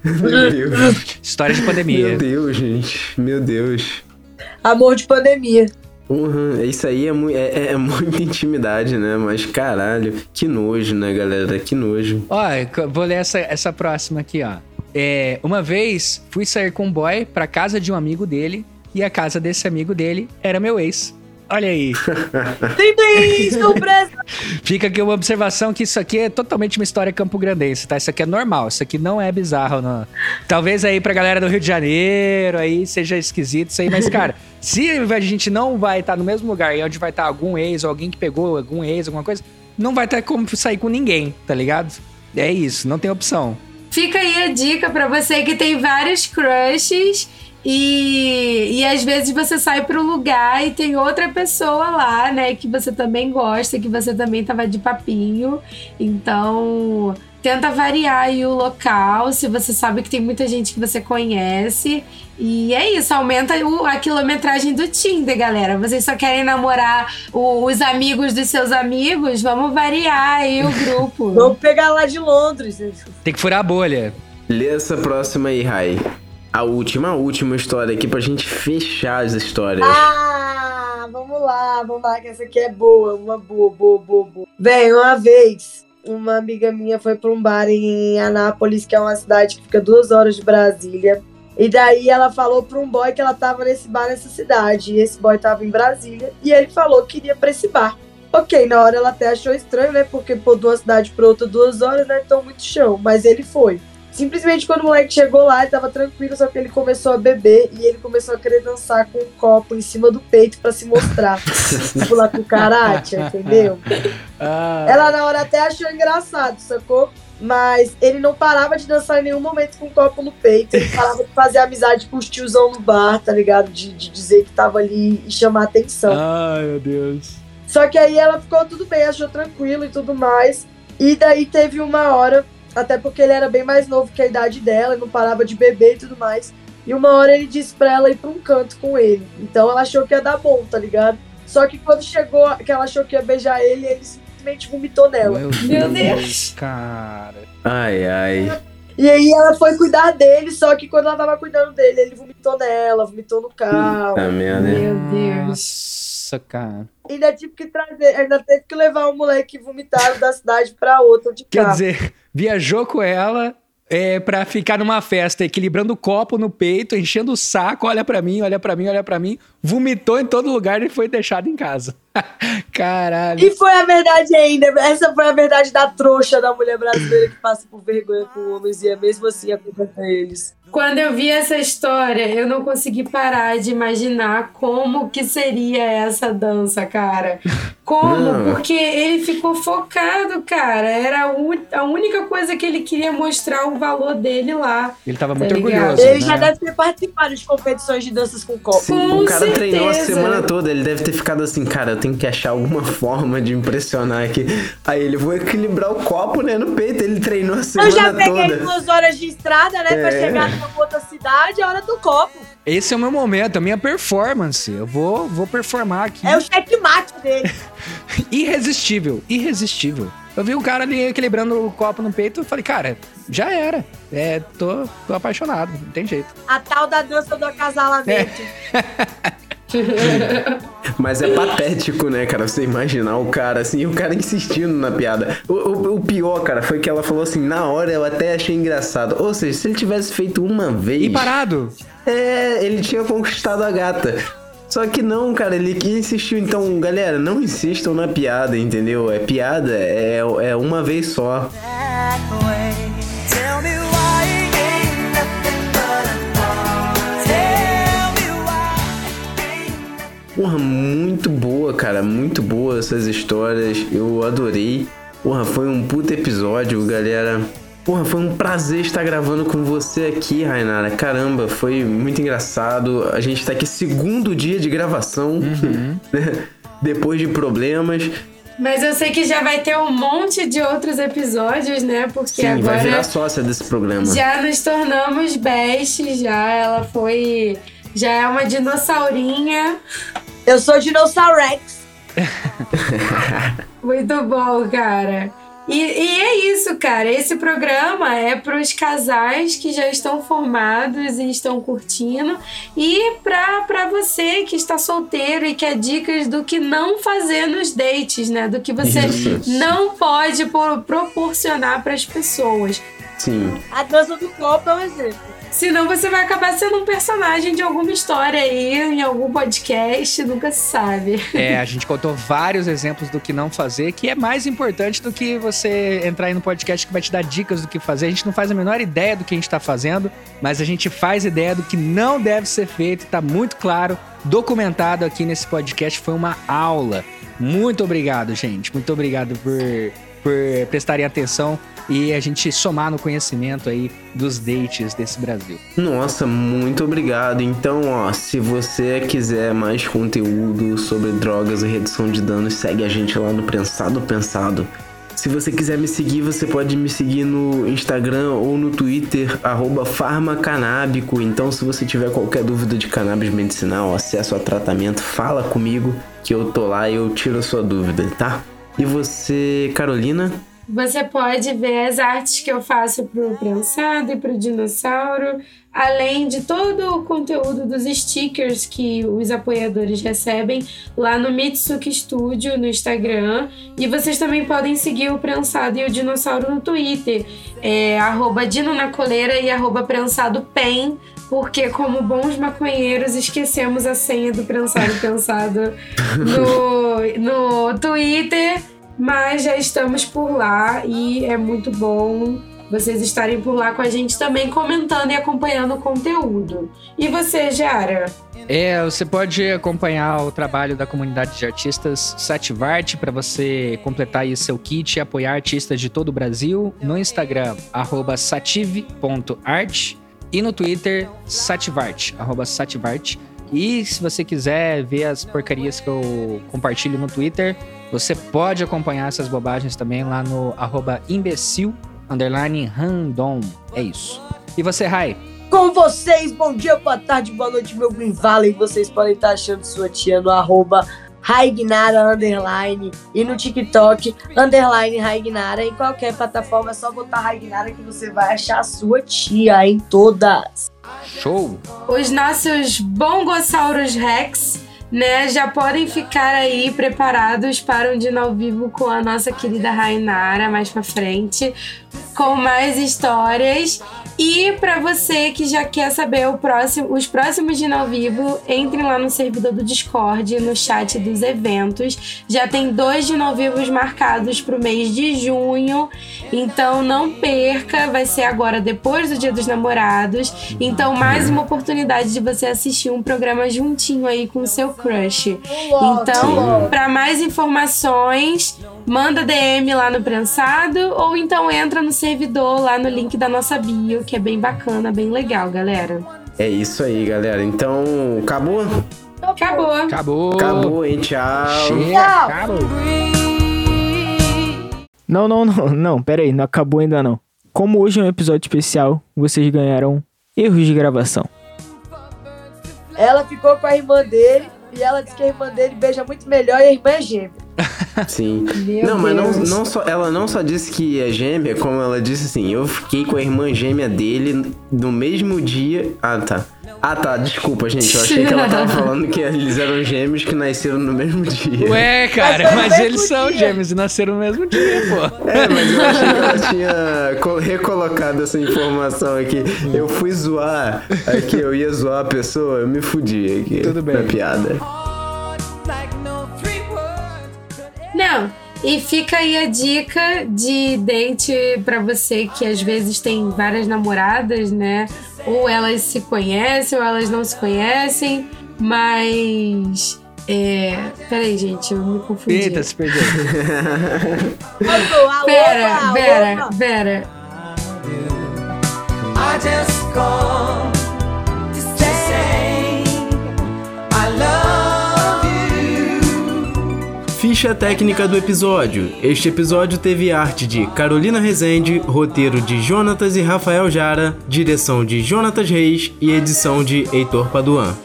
Meu Deus. História de pandemia. Meu Deus, gente. Meu Deus. Amor de pandemia. Uhum, isso aí é, mui- é, é muita intimidade, né? Mas caralho, que nojo, né, galera? Que nojo. Ó, vou ler essa, essa próxima aqui, ó. É, uma vez fui sair com um boy pra casa de um amigo dele e a casa desse amigo dele era meu ex. Olha aí. Tem tem surpresa. Fica aqui uma observação que isso aqui é totalmente uma história campograndense, tá? Isso aqui é normal, isso aqui não é bizarro, não. Talvez aí pra galera do Rio de Janeiro aí seja esquisito isso aí, mas cara, [laughs] se a gente não vai estar no mesmo lugar e onde vai estar algum ex ou alguém que pegou algum ex, alguma coisa, não vai ter como sair com ninguém, tá ligado? É isso, não tem opção. Fica aí a dica pra você que tem vários crushes e, e às vezes você sai pro lugar e tem outra pessoa lá, né, que você também gosta, que você também tava de papinho. Então, tenta variar aí o local, se você sabe que tem muita gente que você conhece. E é isso, aumenta o- a quilometragem do Tinder, galera. Vocês só querem namorar o- os amigos dos seus amigos? Vamos variar aí o [laughs] grupo. Vamos pegar lá de Londres. Tem que furar a bolha. Lê essa próxima aí, Rai. A última, a última história aqui pra gente fechar as histórias. Ah, vamos lá, vamos lá, que essa aqui é boa, uma boa, boa, boa, boa. Bem, uma vez, uma amiga minha foi pra um bar em Anápolis, que é uma cidade que fica duas horas de Brasília. E daí ela falou pra um boy que ela tava nesse bar nessa cidade. E esse boy tava em Brasília. E ele falou que iria pra esse bar. Ok, na hora ela até achou estranho, né? Porque pô, de uma cidade pra outra duas horas, né? Então muito chão. Mas ele foi. Simplesmente quando o moleque chegou lá, ele tava tranquilo, só que ele começou a beber e ele começou a querer dançar com um copo em cima do peito pra se mostrar. [laughs] tipo lá com o karate, [laughs] entendeu? Ah, Ela na hora até achou engraçado, sacou? Mas ele não parava de dançar em nenhum momento com um copo no peito. Ele parava de fazer amizade com os tiozão no bar, tá ligado? De, de dizer que tava ali e chamar atenção. Ai, meu Deus. Só que aí ela ficou tudo bem, achou tranquilo e tudo mais. E daí teve uma hora, até porque ele era bem mais novo que a idade dela, não parava de beber e tudo mais. E uma hora ele disse pra ela ir pra um canto com ele. Então ela achou que ia dar bom, tá ligado? Só que quando chegou, que ela achou que ia beijar ele, ele simplesmente vomitou nela. Meu, Meu Deus. Cara. Ai, ai. E aí ela foi cuidar dele, só que quando ela tava cuidando dele, ele vomitou nela, vomitou no carro. Merda. Meu Deus. Nossa, cara. Ainda tive que trazer, ainda teve que levar o moleque vomitado da cidade pra outra de Quer carro. dizer, viajou com ela é, pra ficar numa festa, equilibrando o copo no peito, enchendo o saco, olha pra mim, olha pra mim, olha pra mim, vomitou em todo lugar e foi deixado em casa. [laughs] Caralho. E foi a verdade ainda. Essa foi a verdade da trouxa da mulher brasileira que passa por vergonha com homens e é mesmo assim a eles. Quando eu vi essa história, eu não consegui parar de imaginar como que seria essa dança, cara. Como? Não. Porque ele ficou focado, cara. Era a, única coisa que ele queria mostrar o valor dele lá. Ele tava Tá muito ligado? orgulhoso. Ele né? já deve ter participado de competições de danças com copo. Sim, Com o cara treinou a certeza. semana toda, ele deve ter ficado assim, cara, eu tenho que achar alguma [laughs] forma de impressionar aqui. Aí ele vou equilibrar o copo, né, no peito, ele treinou a Eu semana já peguei toda. duas horas de estrada, né, pra É. chegar numa outra cidade, a hora do copo. Esse é o meu momento, a minha performance. Eu vou, vou performar aqui. É o checkmate dele. [laughs] Irresistível, irresistível. Eu vi um cara ali equilibrando o copo no peito e falei, cara, já era. É, tô, tô apaixonado, não tem jeito. A tal da dança do acasalamento. [laughs] [laughs] Mas é patético, né, cara? Você imaginar o cara assim, o cara insistindo na piada. O, o- o pior, cara, foi que ela falou assim, na hora eu até achei engraçado. Ou seja, se ele tivesse feito uma vez. E parado. É, ele tinha conquistado a gata. Só que não, cara, ele que insistiu. Então, galera, não insistam na piada, entendeu? É piada, é, é uma vez só. Porra, muito boa, cara, muito boa essas histórias. Eu adorei. Porra, foi um puta episódio, galera. Porra, foi um prazer estar gravando com você aqui, Rainara. Caramba, foi muito engraçado. A gente tá aqui segundo dia de gravação, né? [laughs] depois de problemas. Mas eu sei que já vai ter um monte de outros episódios, né? Porque Sim, vai virar agora sócia desse programa. já nos tornamos bestes, já. Ela foi. Já é uma dinossaurinha. Eu sou Dinossaurex. [laughs] Muito bom, cara. E, e é isso, cara. Esse programa é para os casais que já estão formados e estão curtindo. E pra, pra você que está solteiro e quer dicas do que não fazer nos dates, né? Do que você Isso. não pode por- proporcionar para as pessoas. Sim. A dança do copo é um exemplo. Senão você vai acabar sendo um personagem de alguma história aí, em algum podcast, nunca se sabe. É, a [laughs] gente contou vários exemplos do que não fazer, que é mais importante do que você entrar aí no podcast que vai te dar dicas do que fazer. A gente não faz a menor ideia do que a gente tá fazendo, mas a gente faz ideia do que não deve ser feito, tá muito claro, documentado aqui nesse podcast. Foi uma aula. Muito obrigado, gente. Muito obrigado por, por prestarem atenção e a gente somar no conhecimento aí dos dates desse Brasil. Nossa, muito obrigado. Então, ó, se você quiser mais conteúdo sobre drogas e redução de danos, segue a gente lá no Prensado Pensado. Se você quiser me seguir, você pode me seguir no Instagram ou no Twitter, arroba farmacanábico. Então, se você tiver qualquer dúvida de cannabis medicinal, acesso a tratamento, fala comigo que eu tô lá e eu tiro a sua dúvida, tá? E você, Carolina? Você pode ver as artes que eu faço pro prensado e pro dinossauro, além de todo o conteúdo dos stickers que os apoiadores recebem lá no Mitsuki Studio no Instagram. E vocês também podem seguir o prensado e o dinossauro no Twitter, é arroba Dino na coleira e arroba prensado pen. Porque, como bons maconheiros, esquecemos a senha do prensado pensado [laughs] no, no Twitter. Mas já estamos por lá e é muito bom. vocês estarem por lá com a gente também comentando e acompanhando o conteúdo. E você, Jara? É, você pode acompanhar o trabalho da comunidade de artistas Sativarte para você completar aí seu kit e apoiar artistas de todo o Brasil no Instagram sative.art e no Twitter sativarte, sativarte. E se você quiser ver as porcarias que eu compartilho no Twitter, você pode acompanhar essas bobagens também lá no imbecil underline random. É isso. E você, Rai? Com vocês, bom dia, boa tarde, boa noite, meu Green Valley. Vocês podem estar achando sua tia no arroba Raignara Underline e no TikTok Underline Raignara. Em qualquer plataforma é só botar Raignara que você vai achar a sua tia em todas. Show! Os nossos Bongossauros Rex né, já podem ficar aí preparados para um dia ao vivo com a nossa querida Rainara mais para frente, com mais histórias. E para você que já quer saber próximo, os próximos de ao vivo, entre lá no servidor do Discord, no chat dos eventos. Já tem dois de ao vivos marcados para o mês de junho, então não perca. Vai ser agora depois do Dia dos Namorados. Então mais uma oportunidade de você assistir um programa juntinho aí com o seu crush. Então, para mais informações, manda DM lá no prensado ou então entra no servidor lá no link da nossa bio que é bem bacana, bem legal, galera. É isso aí, galera. Então, acabou? Acabou. Acabou. Acabou, hein? Tchau. Chega, acabou. Não, não, não, não, pera aí, não acabou ainda não. Como hoje é um episódio especial, vocês ganharam erros de gravação. Ela ficou com a irmã dele e ela disse que a irmã dele beija muito melhor e a irmã é gêmea. [laughs] Sim. Meu não, mas não, não só, ela não só disse que é gêmea, como ela disse assim, eu fiquei com a irmã gêmea dele no mesmo dia. Ah, tá. Ah, tá, desculpa, gente. Eu achei que ela tava [laughs] falando que eles eram gêmeos que nasceram no mesmo dia. Ué, cara, Mas mas eles são dia. gêmeos e nasceram no mesmo dia, pô. É, mas eu achei que ela tinha co- recolocado essa informação aqui. Eu fui zoar aqui, eu ia zoar a pessoa, eu me fudi aqui. Tudo bem. Na piada. Não. E fica aí a dica de date pra você que às vezes tem várias namoradas, né? Ou elas se conhecem ou elas não se conhecem, mas. É. Peraí, gente, eu me confundi. Eita, se perdeu. Pera, pera, pera. I just to say I love. Ficha técnica do episódio. Este episódio teve arte de Carolina Rezende, roteiro de Jonatas e Rafael Jara, direção de Jonatas Reis e edição de Heitor Paduan.